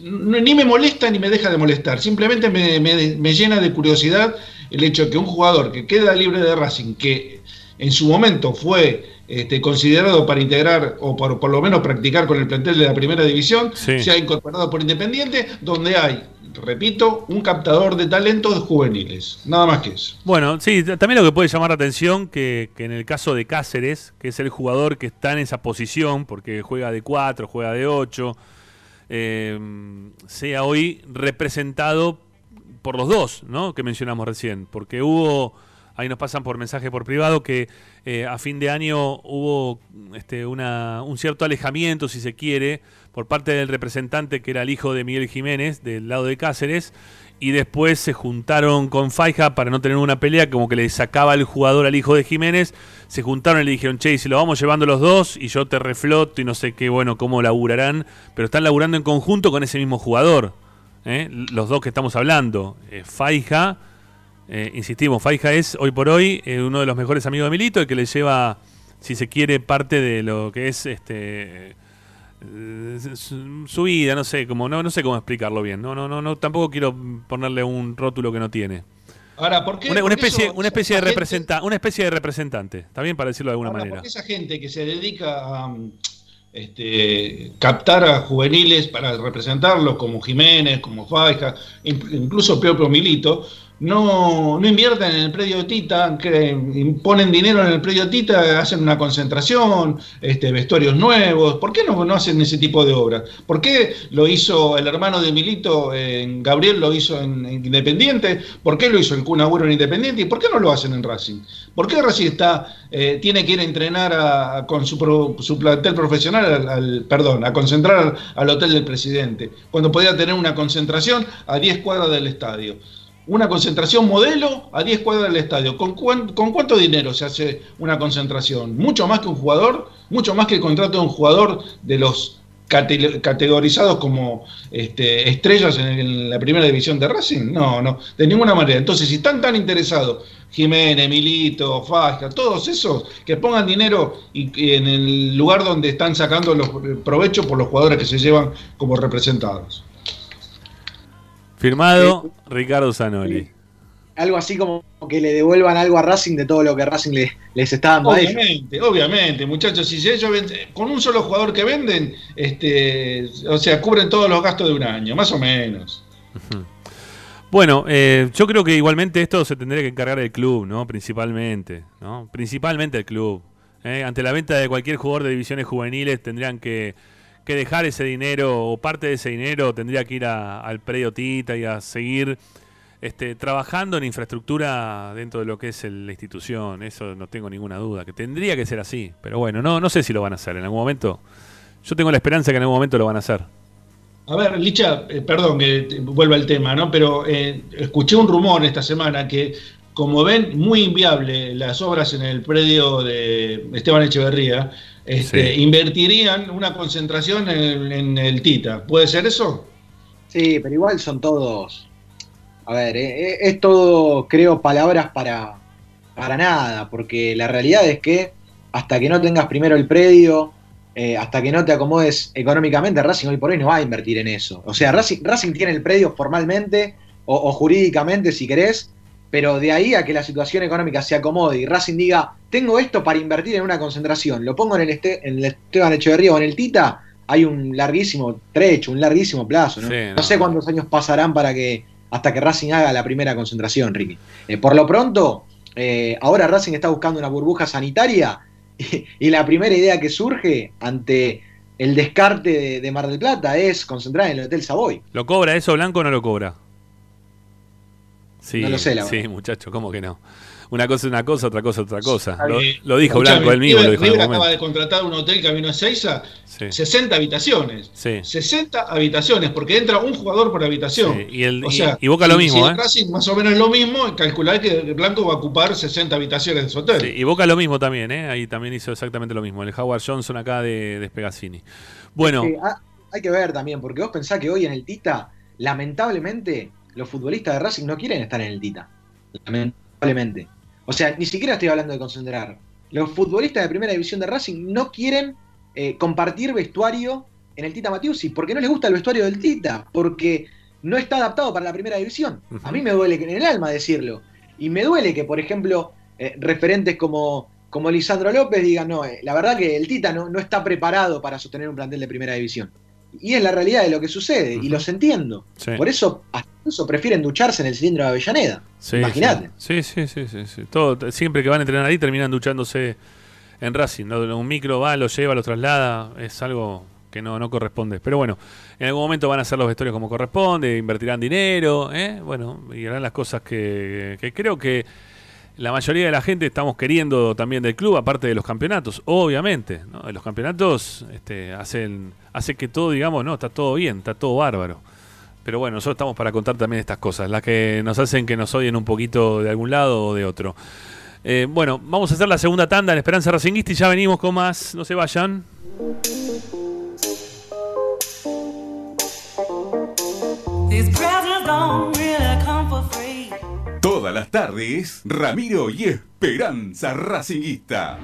ni me molesta ni me deja de molestar. Simplemente me, me- me llena de curiosidad el hecho de que un jugador que queda libre de Racing, que en su momento fue este, considerado para integrar o por, por lo menos practicar con el plantel de la primera división, Sí. se ha incorporado por Independiente, donde hay, repito, un captador de talentos juveniles. Nada más que eso. Bueno, sí, también lo que puede llamar la atención que, que en el caso de Cáceres, que es el jugador que está en esa posición, porque juega de 4, juega de 8, sea hoy representado por los dos, ¿no? Que mencionamos recién, porque hubo, ahí nos pasan por mensaje por privado, que eh, a fin de año hubo este, una, un cierto alejamiento, si se quiere, por parte del representante que era el hijo de Miguel Jiménez, del lado de Cáceres, y después se juntaron con Faija para no tener una pelea, como que le sacaba el jugador al hijo de Jiménez, se juntaron y le dijeron, che, si lo vamos llevando los dos y yo te refloto y no sé qué, bueno, cómo laburarán, pero están laburando en conjunto con ese mismo jugador, ¿eh? los dos que estamos hablando, eh, Faija, eh, insistimos, Faija es hoy por hoy eh, uno de los mejores amigos de Milito, el que le lleva, si se quiere, parte de lo que es este su, su vida, no sé cómo, no, no sé cómo explicarlo bien, no, no, no, no, tampoco quiero ponerle un rótulo que no tiene. Ahora, ¿por qué? Una, especie, eso- una especie de esa gente- representa, una especie de representante, está bien para decirlo de alguna Ahora, manera. ¿por qué esa gente que se dedica a um, este, captar a juveniles para representarlos, como Jiménez, como Faija, in- incluso Propio Milito, no, no invierten en el predio Tita, que ponen dinero en el predio Tita, hacen una concentración, este, vestuarios nuevos? ¿Por qué no, hacen ese tipo de obras? ¿Por qué lo hizo el hermano de Milito, en Gabriel lo hizo en, en Independiente? ¿Por qué lo hizo el Kun Agüero en Independiente? ¿Y por qué no lo hacen en Racing? ¿Por qué Racing está, eh, tiene que ir a entrenar a- con su, plantel profesional, al, perdón, a concentrar al, al hotel del presidente, cuando podía tener una concentración a 10 cuadras del estadio? Una concentración modelo a 10 cuadras del estadio. ¿Con, cuán- ¿Con cuánto dinero se hace una concentración? ¿Mucho más que un jugador? ¿Mucho más que el contrato de un jugador de los cate- categorizados como este, estrellas en, la primera división de Racing? No, no, de ninguna manera. Entonces, si están tan interesados Jiménez, Milito, Fasca, todos esos que pongan dinero y, y en el lugar donde están sacando los provechos por los jugadores que se llevan como representados. Firmado Ricardo Zanoli. Algo así como que le devuelvan algo a Racing de todo lo que Racing le- les está dando a ellos. Obviamente, obviamente, muchachos, si ellos venden- con un solo jugador que venden, este, o sea, cubren todos los gastos de un año, más o menos. Bueno, eh, yo creo que igualmente esto se tendría que encargar el club, ¿no? Principalmente, ¿no? Principalmente el club. ¿eh? Ante la venta de cualquier jugador de divisiones juveniles tendrían que, que dejar ese dinero o parte de ese dinero tendría que ir al predio Tita y a seguir este, trabajando en infraestructura dentro de lo que es la institución. Eso no tengo ninguna duda, que tendría que ser así. Pero bueno, no, no sé si lo van a hacer en algún momento. Yo tengo la esperanza que en algún momento lo van a hacer. A ver, Licha, eh, perdón que vuelva al tema, ¿no? Pero eh, escuché un rumor esta semana que, como ven muy inviable las obras en el predio de Esteban Echeverría, este, Sí. invertirían una concentración en, en el Tita. ¿Puede ser eso? Sí, pero igual son todos. A ver, eh, eh, es todo, creo, palabras para, para nada, porque la realidad es que hasta que no tengas primero el predio, eh, hasta que no te acomodes económicamente, Racing hoy por hoy no va a invertir en eso. O sea, Racing, Racing tiene el predio formalmente o, o jurídicamente, si querés, pero de ahí a que la situación económica se acomode y Racing diga, tengo esto para invertir en una concentración, lo pongo en el, este, en el Esteban Echeverría o en el Tita, hay un larguísimo trecho, un larguísimo plazo. ¿no? Sí, no no. sé cuántos años pasarán para que hasta que Racing haga la primera concentración, Ricky. Eh, por lo pronto, eh, ahora Racing está buscando una burbuja sanitaria y, y la primera idea que surge ante el descarte de, de Mar del Plata es concentrar en el Hotel Savoy. ¿Lo cobra eso Blanco o no lo cobra? Sí, No lo sé, la sí, verdad. muchacho, ¿cómo que no? Una cosa es una cosa, otra cosa es otra cosa. Lo, dijo Escuchame, Blanco, él mismo lo dijo en acaba momento. de contratar un hotel Camino a Seiza, Sí. 60 habitaciones. Sí. 60 habitaciones, porque entra un jugador por habitación. Sí, y el- o y- sea, y Boca lo mismo, si ¿eh? Racing más o menos lo mismo, calcular que Blanco va a ocupar 60 habitaciones de su hotel. Sí, y Boca lo mismo también, ¿eh? Ahí también hizo exactamente lo mismo. El Howard Johnson acá de, de Spegazzini. Bueno, ah, hay que ver también, porque vos pensás que hoy en el Tita, lamentablemente, los futbolistas de Racing no quieren estar en el Tita. Lamentablemente. O sea, ni siquiera estoy hablando de concentrar. Los futbolistas de primera división de Racing no quieren eh, compartir vestuario en el Tita Matiusi, porque no les gusta el vestuario del Tita, porque no está adaptado para la primera división. A mí me duele en el alma decirlo. Y me duele que, por ejemplo, eh, referentes como, como Lisandro López digan, no, eh, la verdad que el Tita no, no está preparado para sostener un plantel de primera división. Y es la realidad de lo que sucede, y los entiendo. Sí. Por eso, hasta incluso prefieren ducharse en el cilindro de Avellaneda. sí, Imagínate. Sí, sí, sí, sí, sí. Todo, siempre que van a entrenar ahí terminan duchándose en Racing. Un micro va, lo lleva, lo traslada. Es algo que no, no corresponde. Pero bueno, en algún momento van a hacer los vestuarios como corresponde, invertirán dinero, ¿eh? bueno, y harán las cosas que, que creo que la mayoría de la gente estamos queriendo también del club, aparte de los campeonatos, obviamente. ¿no? Los campeonatos este, hacen, hace que todo, digamos, no, está todo bien, está todo bárbaro. Pero bueno, nosotros estamos para contar también estas cosas, las que nos hacen que nos odien un poquito de algún lado o de otro. Eh, bueno, vamos a hacer la segunda tanda en Esperanza Racinguista y ya venimos con más. No se vayan. These Todas las tardes, Ramiro y Esperanza Racinguista.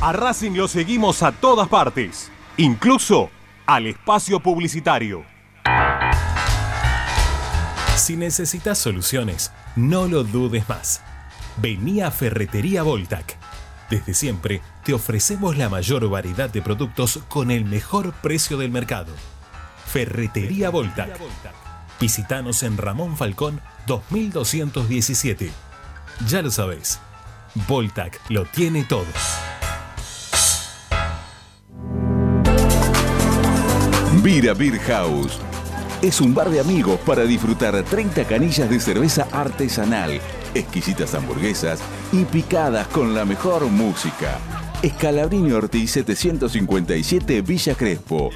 A Racing lo seguimos a todas partes, incluso al espacio publicitario. Si necesitas soluciones, no lo dudes más. Vení a Ferretería Voltac. Desde siempre te ofrecemos la mayor variedad de productos con el mejor precio del mercado. Ferretería Voltac. Visítanos en Ramón Falcón 2217. Ya lo sabés, Voltac lo tiene todo. Vira Beer House. Es un bar de amigos para disfrutar 30 canillas de cerveza artesanal, exquisitas hamburguesas y picadas con la mejor música. Escalabrini Ortiz 757 Villa Crespo.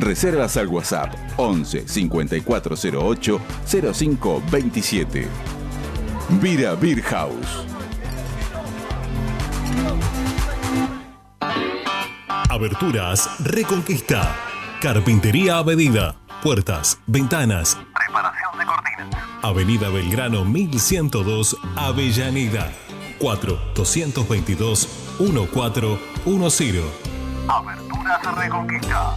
Reservas al WhatsApp 11 5408 0527. Vira Beer House. Aberturas Reconquista. Carpintería a medida. Puertas, ventanas. Preparación de cortinas. Avenida Belgrano 1102, Avellaneda. 4-222-1410. Aberturas Reconquista.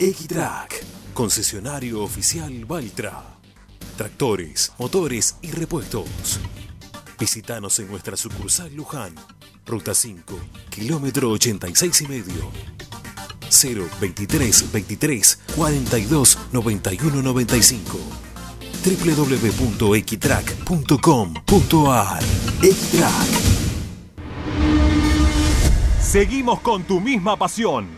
Equitrack, concesionario oficial Valtra. Tractores, motores y repuestos. Visítanos en nuestra sucursal Luján, ruta 5, kilómetro 86 y medio. 023 23 42 91 95 www.equitrack.com.ar Equitrack Seguimos con tu misma pasión.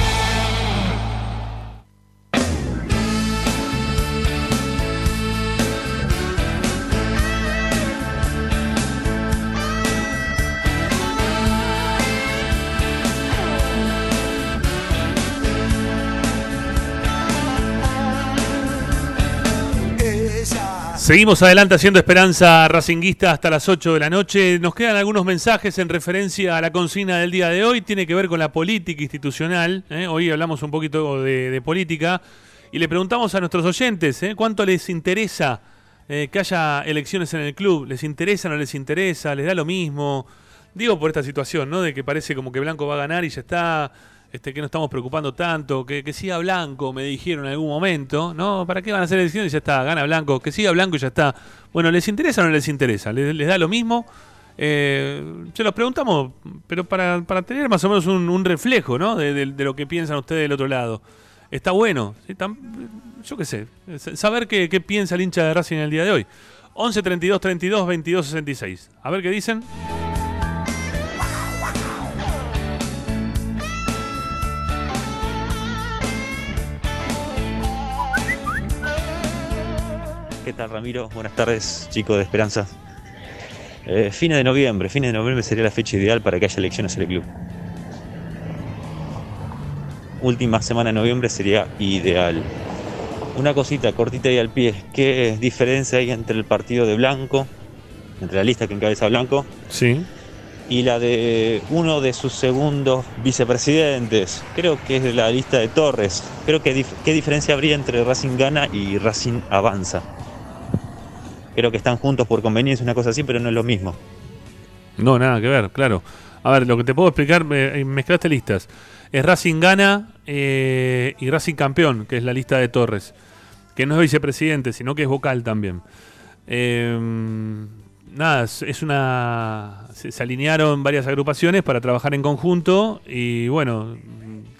Seguimos adelante haciendo Esperanza Racinguista hasta las 8 de la noche. Nos quedan algunos mensajes en referencia a la consigna del día de hoy. Tiene que ver con la política institucional. ¿eh? Hoy hablamos un poquito de, política y le preguntamos a nuestros oyentes ¿eh? cuánto les interesa eh, que haya elecciones en el club. ¿Les interesa o no les interesa? ¿Les da lo mismo? Digo por esta situación, ¿no? De que parece como que Blanco va a ganar y ya está. Este, que no estamos preocupando tanto, que, que siga Blanco, me dijeron en algún momento, ¿no? ¿Para qué van a hacer elecciones? Ya está, gana Blanco, que siga Blanco y ya está. Bueno, ¿les interesa o no les interesa? ¿Les, les da lo mismo? Eh, se los preguntamos, pero para, para tener más o menos un, reflejo, ¿no? De, lo que piensan ustedes del otro lado. Está bueno, ¿sí? Yo qué sé, saber qué, qué piensa el hincha de Racing en el día de hoy. 11 32 32 22 66. A ver qué dicen. ¿Qué tal Ramiro? Buenas tardes, chicos de Esperanza. Eh, fines de noviembre, fines de noviembre sería la fecha ideal para que haya elecciones en el club. Última semana de noviembre sería ideal. Una cosita cortita y al pie. ¿Qué diferencia hay entre el partido de Blanco, entre la lista que encabeza Blanco, Sí. y la de uno de sus segundos vicepresidentes? Creo que es la lista de Torres. Creo que dif- qué diferencia habría entre Racing gana y Racing avanza. Creo que están juntos por conveniencia, una cosa así, pero no es lo mismo. No, nada que ver, claro. A ver, lo que te puedo explicar, me, mezclaste listas. Es Racing gana eh, y Racing campeón, que es la lista de Torres. Que no es vicepresidente, sino que es vocal también. Eh, nada, es una. Se, alinearon varias agrupaciones para trabajar en conjunto y bueno,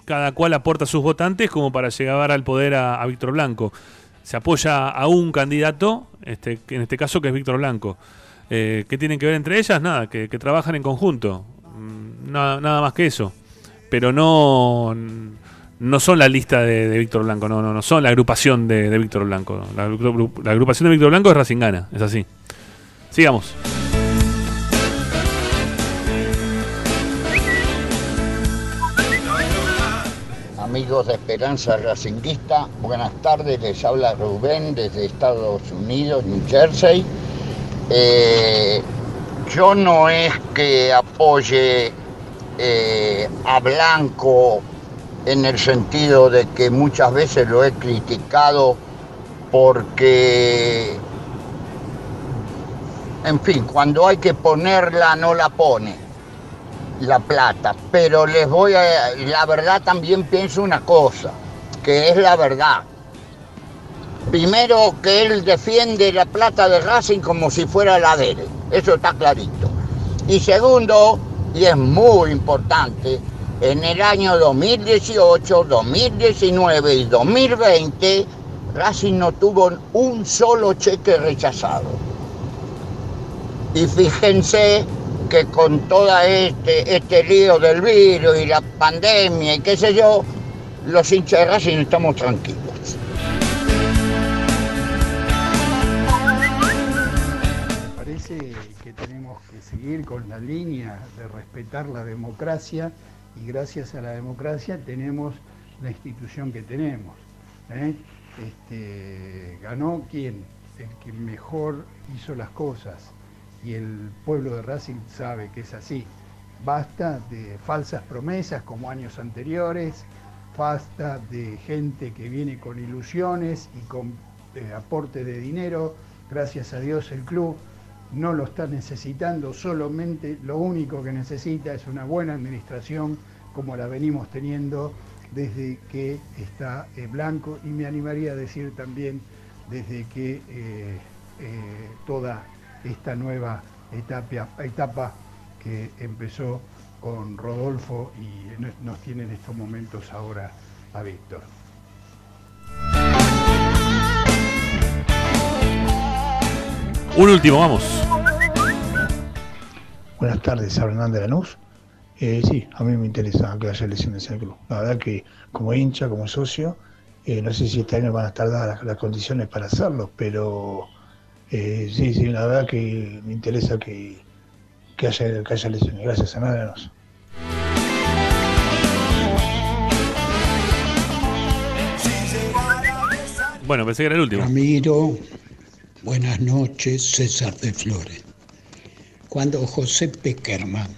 cada cual aporta sus votantes como para llegar al poder a, Víctor Blanco. Se apoya a un candidato, este, en este caso que es Víctor Blanco. Eh, ¿Qué tienen que ver entre ellas? Nada, que, trabajan en conjunto. Mm, nada, más que eso. Pero no, no son la lista de, Víctor Blanco, no, no, no son la agrupación de, Víctor Blanco. La, la, agrupación de Víctor Blanco es Racingana, es así. Sigamos. Amigos de Esperanza Racinguista, buenas tardes, les habla Rubén desde Estados Unidos, New Jersey. Eh, yo no es que apoye eh, a Blanco en el sentido de que muchas veces lo he criticado porque en fin, cuando hay que ponerla no la pone la plata. Pero les voy a, la verdad también pienso una cosa, que es la verdad. Primero que él defiende la plata de Racing como si fuera la de él, eso está clarito. Y segundo, y es muy importante, en el año 2018, 2019 y 2020, Racing no tuvo un solo cheque rechazado. Y fíjense que con todo este, este lío del virus y la pandemia y qué sé yo, los hinchas de Racing estamos tranquilos. Parece que tenemos que seguir con la línea de respetar la democracia y gracias a la democracia tenemos la institución que tenemos. ¿eh? Este, ganó quien, el que mejor hizo las cosas, y el pueblo de Racing sabe que es así. Basta de falsas promesas como años anteriores, basta de gente que viene con ilusiones y con eh, aporte de dinero. Gracias a Dios el club no lo está necesitando, solamente lo único que necesita es una buena administración como la venimos teniendo desde que está eh, Blanco y me animaría a decir también desde que eh, toda esta nueva etapa, etapa que empezó con Rodolfo y nos tiene en estos momentos ahora a Víctor. Un último, vamos. Buenas tardes, Hernán de Lanús. Eh, sí, a mí me interesa que haya elecciones en el club. La verdad que como hincha, como socio, eh, no sé si este año van a estar dadas las condiciones para hacerlo, pero eh, sí, sí, la verdad que me interesa que, que, haya, que haya lesiones. Gracias, a Anádanos. Bueno, pensé que era el último. Ramiro, buenas noches, César de Flores. Cuando José Peckerman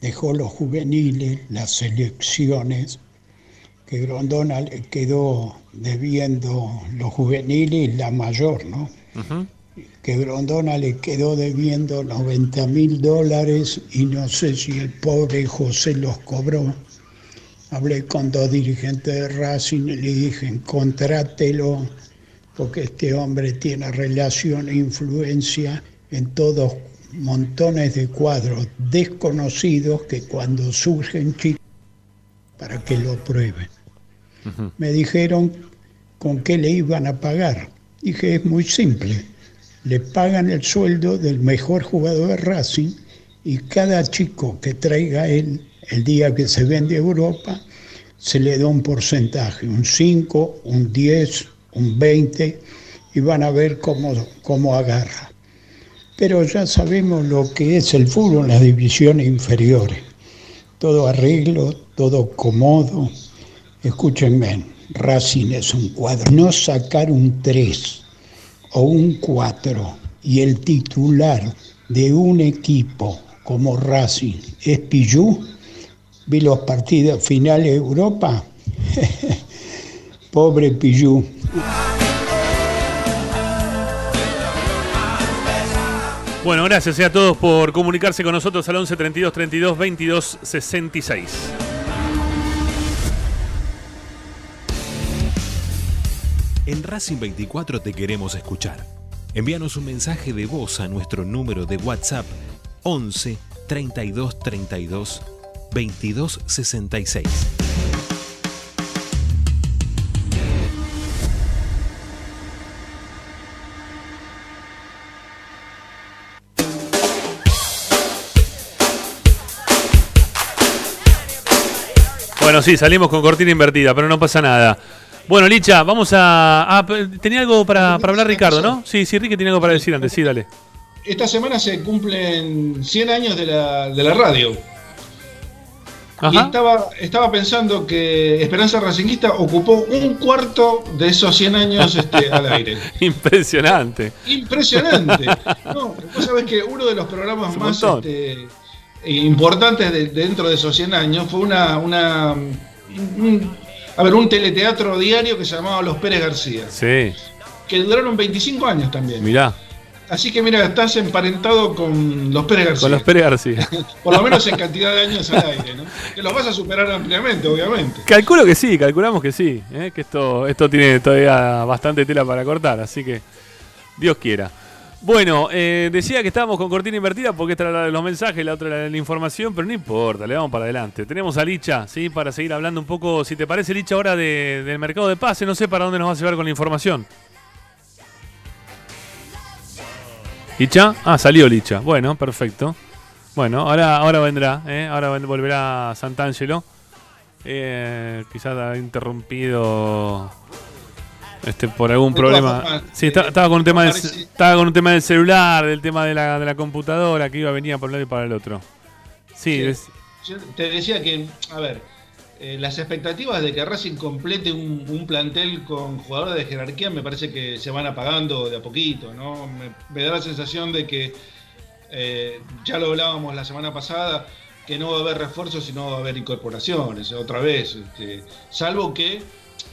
dejó los juveniles, las selecciones, que Grondona le quedó debiendo los juveniles la mayor, ¿no? Que Grondona le quedó debiendo 90 mil dólares y no sé si el pobre José los cobró. Hablé con dos dirigentes de Racing y le dije, contrátelo, porque este hombre tiene relación e influencia en todos montones de cuadros desconocidos que cuando surgen chicos para que lo prueben. Me dijeron con qué le iban a pagar. Dije, es muy simple le pagan el sueldo del mejor jugador de Racing y cada chico que traiga él el día que se vende a Europa se le da un porcentaje, un 5, un 10, un 20 y van a ver cómo, cómo agarra. Pero ya sabemos lo que es el fútbol en las divisiones inferiores. Todo arreglo, todo cómodo. Escúchenme, Racing es un cuadro. No sacar un 3 o un 4 y el titular de un equipo como Racing es Pillú, vi los partidos finales de Europa, pobre Pillú. Bueno, gracias a todos por comunicarse con nosotros al 11 32 32 22 66. En Racing 24 te queremos escuchar. Envíanos un mensaje de voz a nuestro número de WhatsApp 11 32 32 22 66. Bueno, sí, salimos con cortina invertida, pero no pasa nada. Bueno, Licha, vamos a. a- tenía algo para, para hablar Ricardo, ¿no? Sí, sí, Ricky tiene algo para decir antes, sí, dale. Esta semana se cumplen 100 años de la, de la radio. Y Ajá. estaba, estaba pensando que Esperanza Racinguista ocupó un cuarto de esos 100 años este, al aire. Impresionante. Impresionante. No, vos sabés que uno de los programas más este, importantes de- dentro de esos 100 años fue una, una un- a ver, un teleteatro diario que se llamaba Los Pérez García, Sí, que duraron 25 años también. mirá, Así que mira, estás emparentado con Los Pérez García. con los Pérez García. Por lo menos en cantidad de años al aire, ¿no? Que los vas a superar ampliamente, obviamente. Calculo que sí, calculamos que sí, ¿eh? que esto, esto tiene todavía bastante tela para cortar, así que Dios quiera. Bueno, eh, decía que estábamos con cortina invertida porque esta era la de los mensajes, la otra era la información, pero no importa, le vamos para adelante. Tenemos a Licha, ¿sí? Para seguir hablando un poco, si te parece, Licha, ahora de- del mercado de pase, no sé para dónde nos va a llevar con la información. ¿Licha? Ah, salió Licha. Bueno, perfecto. Bueno, ahora, ahora vendrá, ¿eh? ahora volverá Santangelo. Eh, quizás ha interrumpido este por algún De problema. formas, Sí, eh, estaba con un tema del, parece- estaba con un tema del celular, del tema de la, de la computadora que iba venía por un lado y para el otro. Sí, Sí. es- Yo te decía que, a ver, eh, las expectativas de que Racing complete un, un plantel con jugadores de jerarquía me parece que se van apagando de a poquito, ¿no? Me, me da la sensación de que, eh, ya lo hablábamos la semana pasada, que no va a haber refuerzos y no va a haber incorporaciones, otra vez, este, salvo que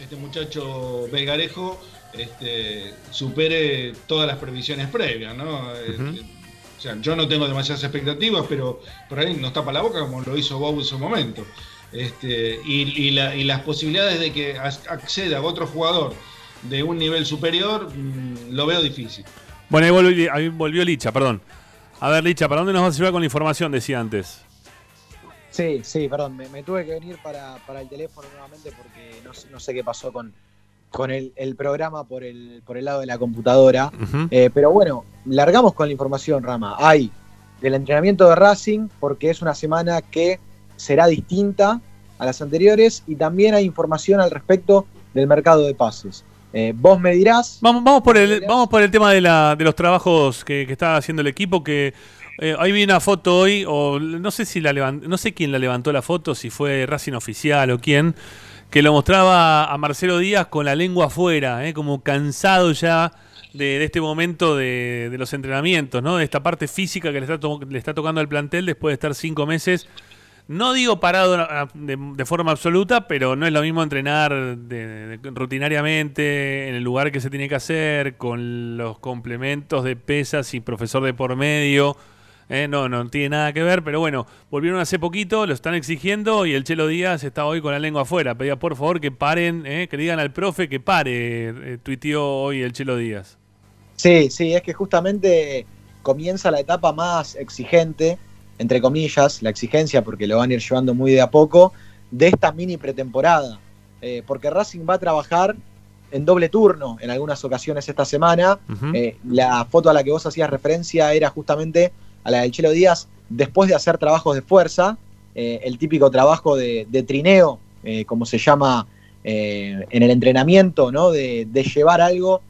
este muchacho Belgarejo este, supere todas las previsiones previas, ¿no? Este, o sea, yo no tengo demasiadas expectativas, pero por ahí nos tapa la boca como lo hizo Bob en su momento. Este, y, y la- y las posibilidades de que acceda a otro jugador de un nivel superior, mm, lo veo difícil. Bueno, ahí volvió, ahí volvió Licha, perdón. A ver, Licha, ¿para dónde nos vas a llevar con la información? Decía antes. Sí, sí, perdón, me, me tuve que venir para, para el teléfono nuevamente porque no, no sé qué pasó con, con el, el programa por el, por el lado de la computadora. Eh, pero bueno, largamos con la información, Rama. Hay del entrenamiento de Racing, porque es una semana que será distinta a las anteriores, y también hay información al respecto del mercado de pases. Eh, vos me dirás. Vamos, vamos, por, el, vamos por el tema de, la, de los trabajos que, que está haciendo el equipo, que eh, ahí vi una foto hoy, o no sé si la levan- no sé quién la levantó la foto, si fue Racing Oficial o quién, que lo mostraba a Marcelo Díaz con la lengua afuera, eh, como cansado ya de, de este momento de, de los entrenamientos, ¿no? De esta parte física que le está, le está tocando al plantel después de estar cinco meses. No digo parado ah, de, de forma absoluta, pero no es lo mismo entrenar rutinariamente en el lugar que se tiene que hacer, con los complementos de pesas y profesor de por medio. Eh, no, no tiene nada que ver, pero bueno, volvieron hace poquito, lo están exigiendo y el Chelo Díaz está hoy con la lengua afuera. Pedía por favor que paren, eh, que digan al profe que pare, eh, tuiteó hoy el Chelo Díaz. Sí, sí, es que justamente comienza la etapa más exigente, entre comillas, la exigencia, porque lo van a ir llevando muy de a poco, de esta mini pretemporada. Eh, porque Racing va a trabajar en doble turno en algunas ocasiones esta semana. La foto a la que vos hacías referencia era justamente a la del Chelo Díaz después de hacer trabajos de fuerza, eh, el típico trabajo de, trineo, eh, como se llama eh, en el entrenamiento, ¿no? de, llevar algo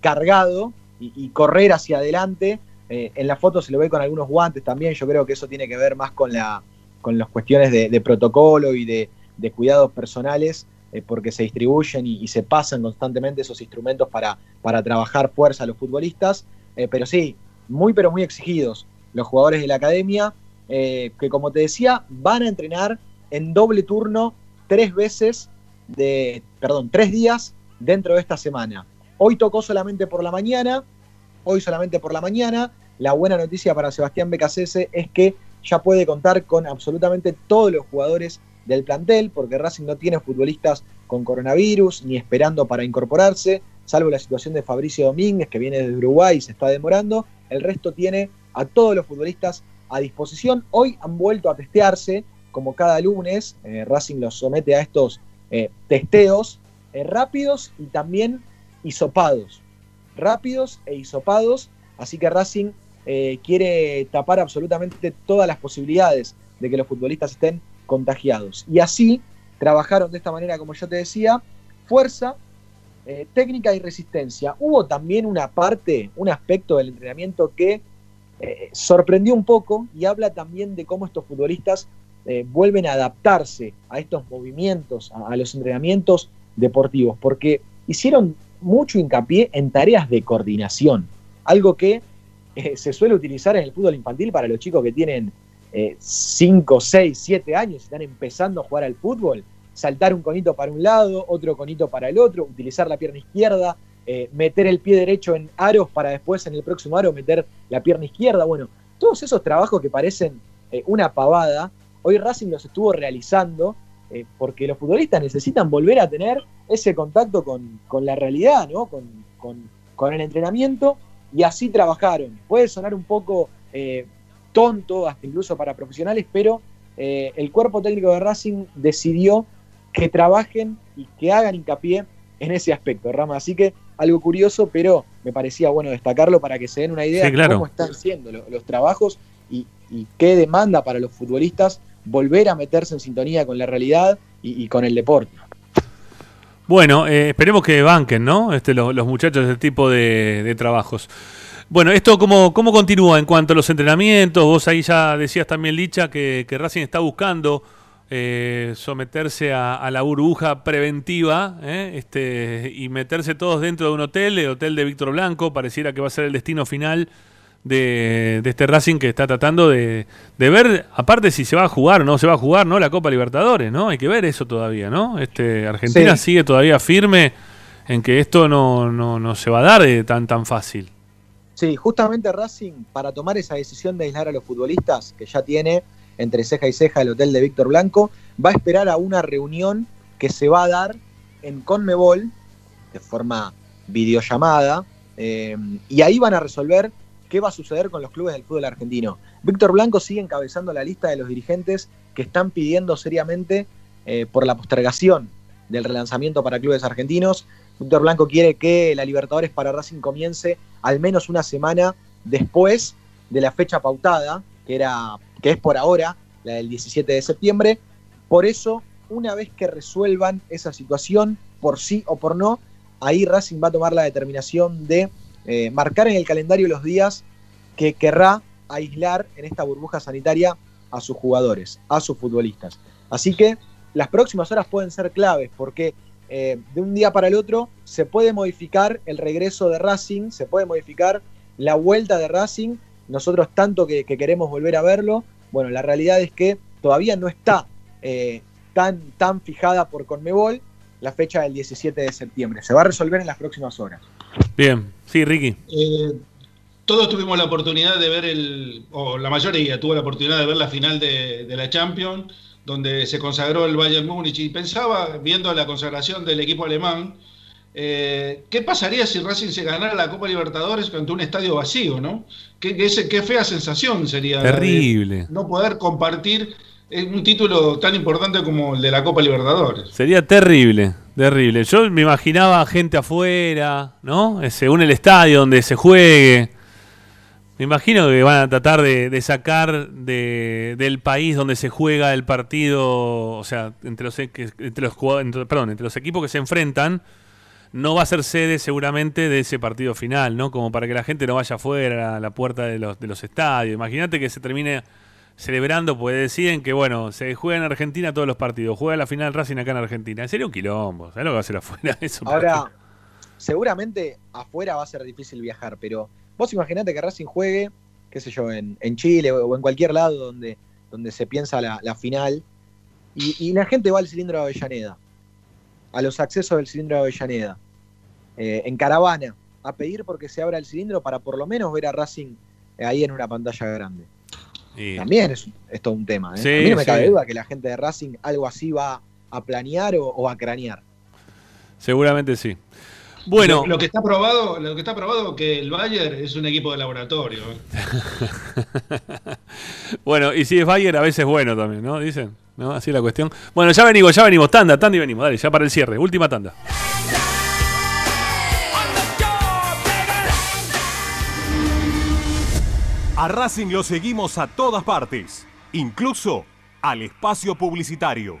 cargado y, correr hacia adelante. En la foto se lo ve con algunos guantes también, yo creo que eso tiene que ver más con, la, con las cuestiones de, protocolo y de, cuidados personales, porque se distribuyen y, y se pasan constantemente esos instrumentos para, para trabajar fuerza a los futbolistas. Pero sí, muy pero muy exigidos los jugadores de la academia, eh, que como te decía, van a entrenar en doble turno tres veces de, perdón, tres días dentro de esta semana. Hoy tocó solamente por la mañana, hoy solamente por la mañana, la buena noticia para Sebastián Becasese es que ya puede contar con absolutamente todos los jugadores del plantel, porque Racing no tiene futbolistas con coronavirus ni esperando para incorporarse, salvo la situación de Fabricio Domínguez, que viene de Uruguay y se está demorando. El resto tiene a todos los futbolistas a disposición. Hoy han vuelto a testearse, como cada lunes, eh, Racing los somete a estos eh, testeos eh, rápidos y también hisopados. Rápidos e hisopados, así que Racing quiere tapar absolutamente todas las posibilidades de que los futbolistas estén contagiados. Y así trabajaron de esta manera, como yo te decía, fuerza, técnica y resistencia. Hubo también una parte, un aspecto del entrenamiento que eh, sorprendió un poco y habla también de cómo estos futbolistas eh, vuelven a adaptarse a estos movimientos, a, los entrenamientos deportivos, porque hicieron mucho hincapié en tareas de coordinación, algo que eh, se suele utilizar en el fútbol infantil para los chicos que tienen 5, 6, 7 años están empezando a jugar al fútbol, saltar un conito para un lado, otro conito para el otro, utilizar la pierna izquierda, eh, meter el pie derecho en aros para después en el próximo aro meter la pierna izquierda. Bueno, todos esos trabajos que parecen eh, una pavada, hoy Racing los estuvo realizando eh, porque los futbolistas necesitan volver a tener ese contacto con, la realidad, ¿no? Con, el entrenamiento y así trabajaron. Puede sonar un poco tonto, hasta incluso para profesionales, pero el cuerpo técnico de Racing decidió que trabajen y que hagan hincapié en ese aspecto, Rama. Así que algo curioso, pero me parecía bueno destacarlo para que se den una idea de cómo están siendo los, trabajos y, qué demanda para los futbolistas volver a meterse en sintonía con la realidad y, con el deporte. Bueno, eh, esperemos que banquen, ¿no? Este, los, muchachos de este tipo de, trabajos. Bueno, ¿esto cómo, cómo continúa en cuanto a los entrenamientos? Vos ahí ya decías también, Licha, que, que Racing está buscando eh, someterse a, la burbuja preventiva eh, este, y meterse todos dentro de un hotel, el hotel de Víctor Blanco, pareciera que va a ser el destino final de, este Racing que está tratando de, ver, aparte si se va a jugar o no se va a jugar, ¿no? La Copa Libertadores, ¿no? Hay que ver eso todavía, ¿no? Este, Argentina sigue todavía firme en que esto no, no, no se va a dar de tan, tan fácil. Sí, justamente Racing, para tomar esa decisión de aislar a los futbolistas que ya tiene, entre ceja y ceja el hotel de Víctor Blanco, va a esperar a una reunión que se va a dar en Conmebol de forma videollamada eh, y ahí van a resolver qué va a suceder con los clubes del fútbol argentino. Víctor Blanco sigue encabezando la lista de los dirigentes que están pidiendo seriamente eh, por la postergación del relanzamiento para clubes argentinos. Víctor Blanco quiere que la Libertadores para Racing comience al menos una semana después de la fecha pautada, que era que es por ahora la del 17 de septiembre. Por eso, una vez que resuelvan esa situación, por sí o por no, ahí Racing va a tomar la determinación de eh, marcar en el calendario los días que querrá aislar en esta burbuja sanitaria a sus jugadores, a sus futbolistas. Así que las próximas horas pueden ser claves porque eh, de un día para el otro se puede modificar el regreso de Racing, se puede modificar la vuelta de Racing nosotros tanto que, queremos volver a verlo, bueno, la realidad es que todavía no está eh, tan, tan fijada por Conmebol la fecha del 17 de septiembre. Se va a resolver en las próximas horas. Bien, sí, Ricky. Eh, todos tuvimos la oportunidad de ver el, o la mayoría tuvo la oportunidad de ver la final de, de la Champions, donde se consagró el Bayern Múnich y pensaba, viendo la consagración del equipo alemán, eh, ¿Qué pasaría si Racing se ganara la Copa Libertadores ante un estadio vacío, no? Qué, qué, fea sensación sería. Terrible. No poder compartir eh, un título tan importante como el de la Copa Libertadores. Sería terrible, terrible. Yo me imaginaba gente afuera, ¿no? Eh, según el estadio donde se juegue. Me imagino que van a tratar de, sacar del país donde se juega el partido, o sea, entre los, entre los, perdón, entre los equipos que se enfrentan, no va a ser sede seguramente de ese partido final, ¿no? Como para que la gente no vaya afuera a la puerta de los, de los estadios. Imagínate que se termine celebrando, pues deciden que, bueno, se juega en Argentina todos los partidos, juega la final Racing acá en Argentina. Sería un quilombo, ¿sabes lo que va a hacer afuera? Eso Ahora, seguramente afuera va a ser difícil viajar, pero vos imaginate que Racing juegue, qué sé yo, en, Chile o en cualquier lado donde, donde se piensa la, final, y, y la gente va al cilindro de Avellaneda a los accesos del cilindro de Avellaneda, eh, en caravana, a pedir porque se abra el cilindro para por lo menos ver a Racing eh, ahí en una pantalla grande. También es, es todo un tema. ¿eh? Sí, a mí no me sí. cabe duda que la gente de Racing algo así va a planear o, o a cranear. Seguramente sí. Bueno, Lo, lo que está probado, lo que está probado que el Bayern es un equipo de laboratorio. bueno, y si es Bayer, a veces bueno también, ¿no? Dicen, ¿no? Así es la cuestión. Bueno, ya venimos, ya venimos. Tanda, tanda y venimos. Dale, ya para el cierre. Última tanda. A Racing lo seguimos a todas partes, incluso al espacio publicitario.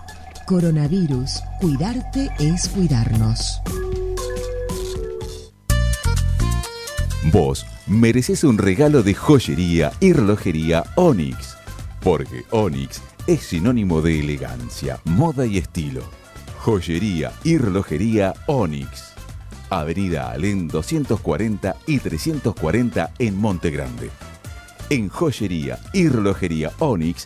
Coronavirus. Cuidarte es cuidarnos. Vos mereces un regalo de joyería y relojería Onyx, porque Onyx es sinónimo de elegancia, moda y estilo. Joyería y relojería Onyx. Avenida Alén 240 y 340 en Monte Grande. En joyería y relojería Onyx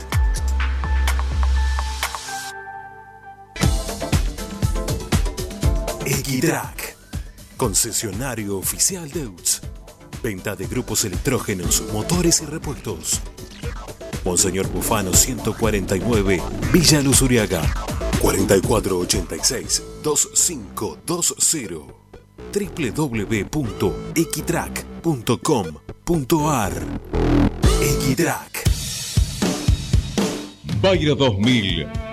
Equitrack, concesionario oficial Deutz. Venta de grupos electrógenos, motores y repuestos. Monseñor Bufano 149, Villa Luz Uriaga. 4486-2520. www.equitrack.com.ar Equitrack. Bayro 2000,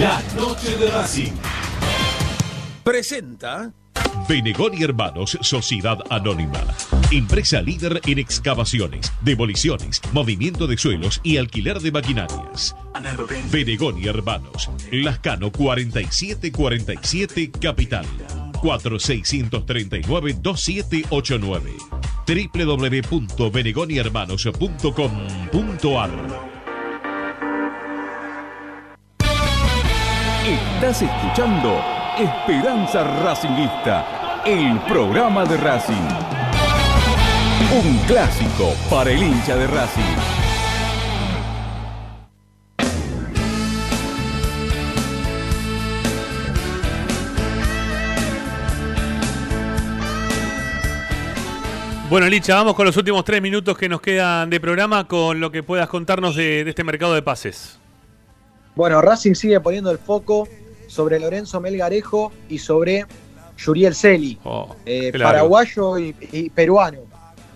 la noche de Racing. Presenta Benegón y Hermanos, Sociedad Anónima. Empresa líder en excavaciones, demoliciones, movimiento de suelos y alquiler de maquinarias. Benegón y Hermanos, Lascano 4747 Capital. 4639-2789 www.benegonihermanos.com.ar Estás escuchando Esperanza Racingista, el programa de Racing. Un clásico para el hincha de Racing. Bueno, Licha, vamos con los últimos tres minutos que nos quedan de programa con lo que puedas contarnos de, de este mercado de pases. Bueno, Racing sigue poniendo el foco sobre Lorenzo Melgarejo y sobre Yuriel Celi, eh, qué largo. paraguayo y, y peruano.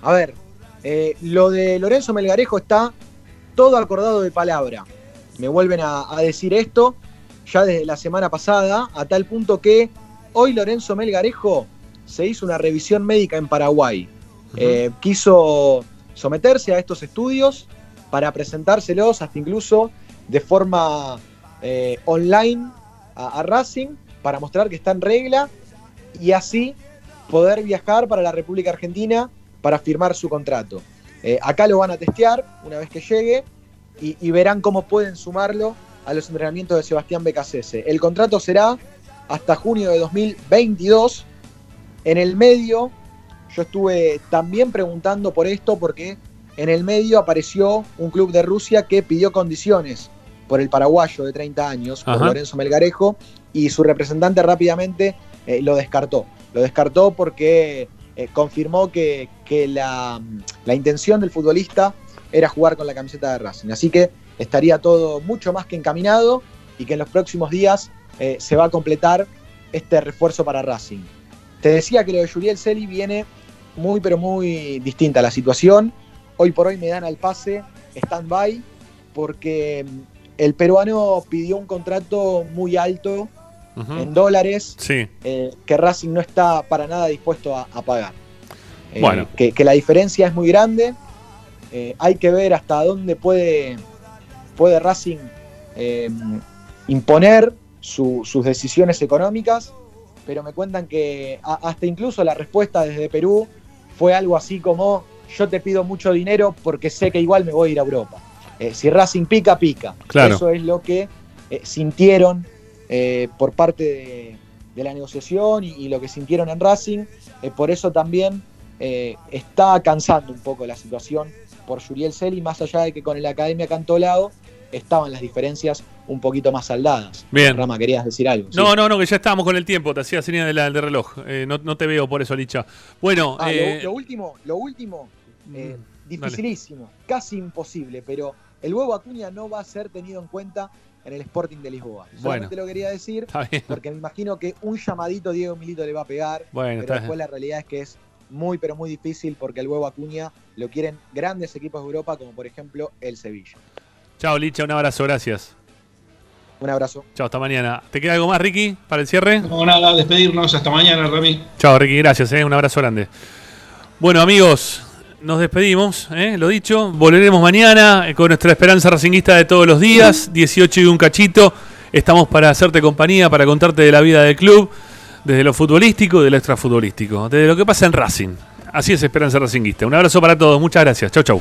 A ver, eh, lo de Lorenzo Melgarejo está todo acordado de palabra. Me vuelven a, a decir esto ya desde la semana pasada, a tal punto que hoy Lorenzo Melgarejo se hizo una revisión médica en Paraguay. Eh, quiso someterse a estos estudios para presentárselos hasta incluso de forma eh, online a, Racing para mostrar que está en regla y así poder viajar para la República Argentina para firmar su contrato. Eh, acá lo van a testear una vez que llegue y, y verán cómo pueden sumarlo a los entrenamientos de Sebastián Becasese. El contrato será hasta junio de 2022. En el medio, yo estuve también preguntando por esto porque en el medio apareció un club de Rusia que pidió condiciones por el paraguayo de 30 años, por. Lorenzo Melgarejo, y su representante rápidamente eh, lo descartó. Lo descartó porque eh, confirmó que, que la, la intención del futbolista era jugar con la camiseta de Racing. Así que estaría todo mucho más que encaminado y que en los próximos días eh, se va a completar este refuerzo para Racing. Te decía que lo de Juriel Celi viene muy pero muy distinta la situación. Hoy por hoy me dan al pase stand-by porque mm, el peruano pidió un contrato muy alto en dólares Sí. eh, que Racing no está para nada dispuesto a, a pagar. Eh, Bueno. que, que la diferencia es muy grande. Eh, hay que ver hasta dónde puede, puede Racing eh, imponer su- sus decisiones económicas, pero me cuentan que a- hasta incluso la respuesta desde Perú fue algo así como yo te pido mucho dinero porque sé que igual me voy a ir a Europa. Eh, si Racing pica, pica. Claro. Eso es lo que eh, sintieron eh, por parte de, de la negociación y, y lo que sintieron en Racing. Por eso también está cansando un poco la situación por Juriel Celi, más allá de que con el Academia Cantolao estaban las diferencias un poquito más saldadas. Bien. Rama, querías decir algo. ¿sí? No, no, no, que ya estábamos con el tiempo. Te hacía señal de del reloj. Eh, no, no te veo por eso, Licha. Bueno, Ah, lo- eh, lo, último, lo último, eh, Mm, dificilísimo, casi imposible, pero el huevo Acuña no va a ser tenido en cuenta en el Sporting de Lisboa. Solamente lo quería decir porque me imagino que un llamadito Diego Milito le va a pegar, Bueno, está pero bien. después la realidad es que es muy pero muy difícil porque el huevo Acuña lo quieren grandes equipos de Europa como por ejemplo el Sevilla. chao, Licha. Un abrazo. Gracias. Un abrazo. Chao, hasta mañana. ¿Te queda algo más, Ricky, para el cierre? No, nada, despedirnos. Hasta mañana, Rami. Chao, Ricky, gracias, eh, un abrazo grande. Bueno, amigos, nos despedimos, eh, lo dicho. Volveremos mañana eh, con nuestra esperanza racinguista de todos los días, 18 y un cachito. Estamos para hacerte compañía, para contarte de la vida del club, desde lo futbolístico y de lo extrafutbolístico, desde lo que pasa en Racing. Así es Esperanza Racinguista. Un abrazo para todos, muchas gracias. Chau, chau.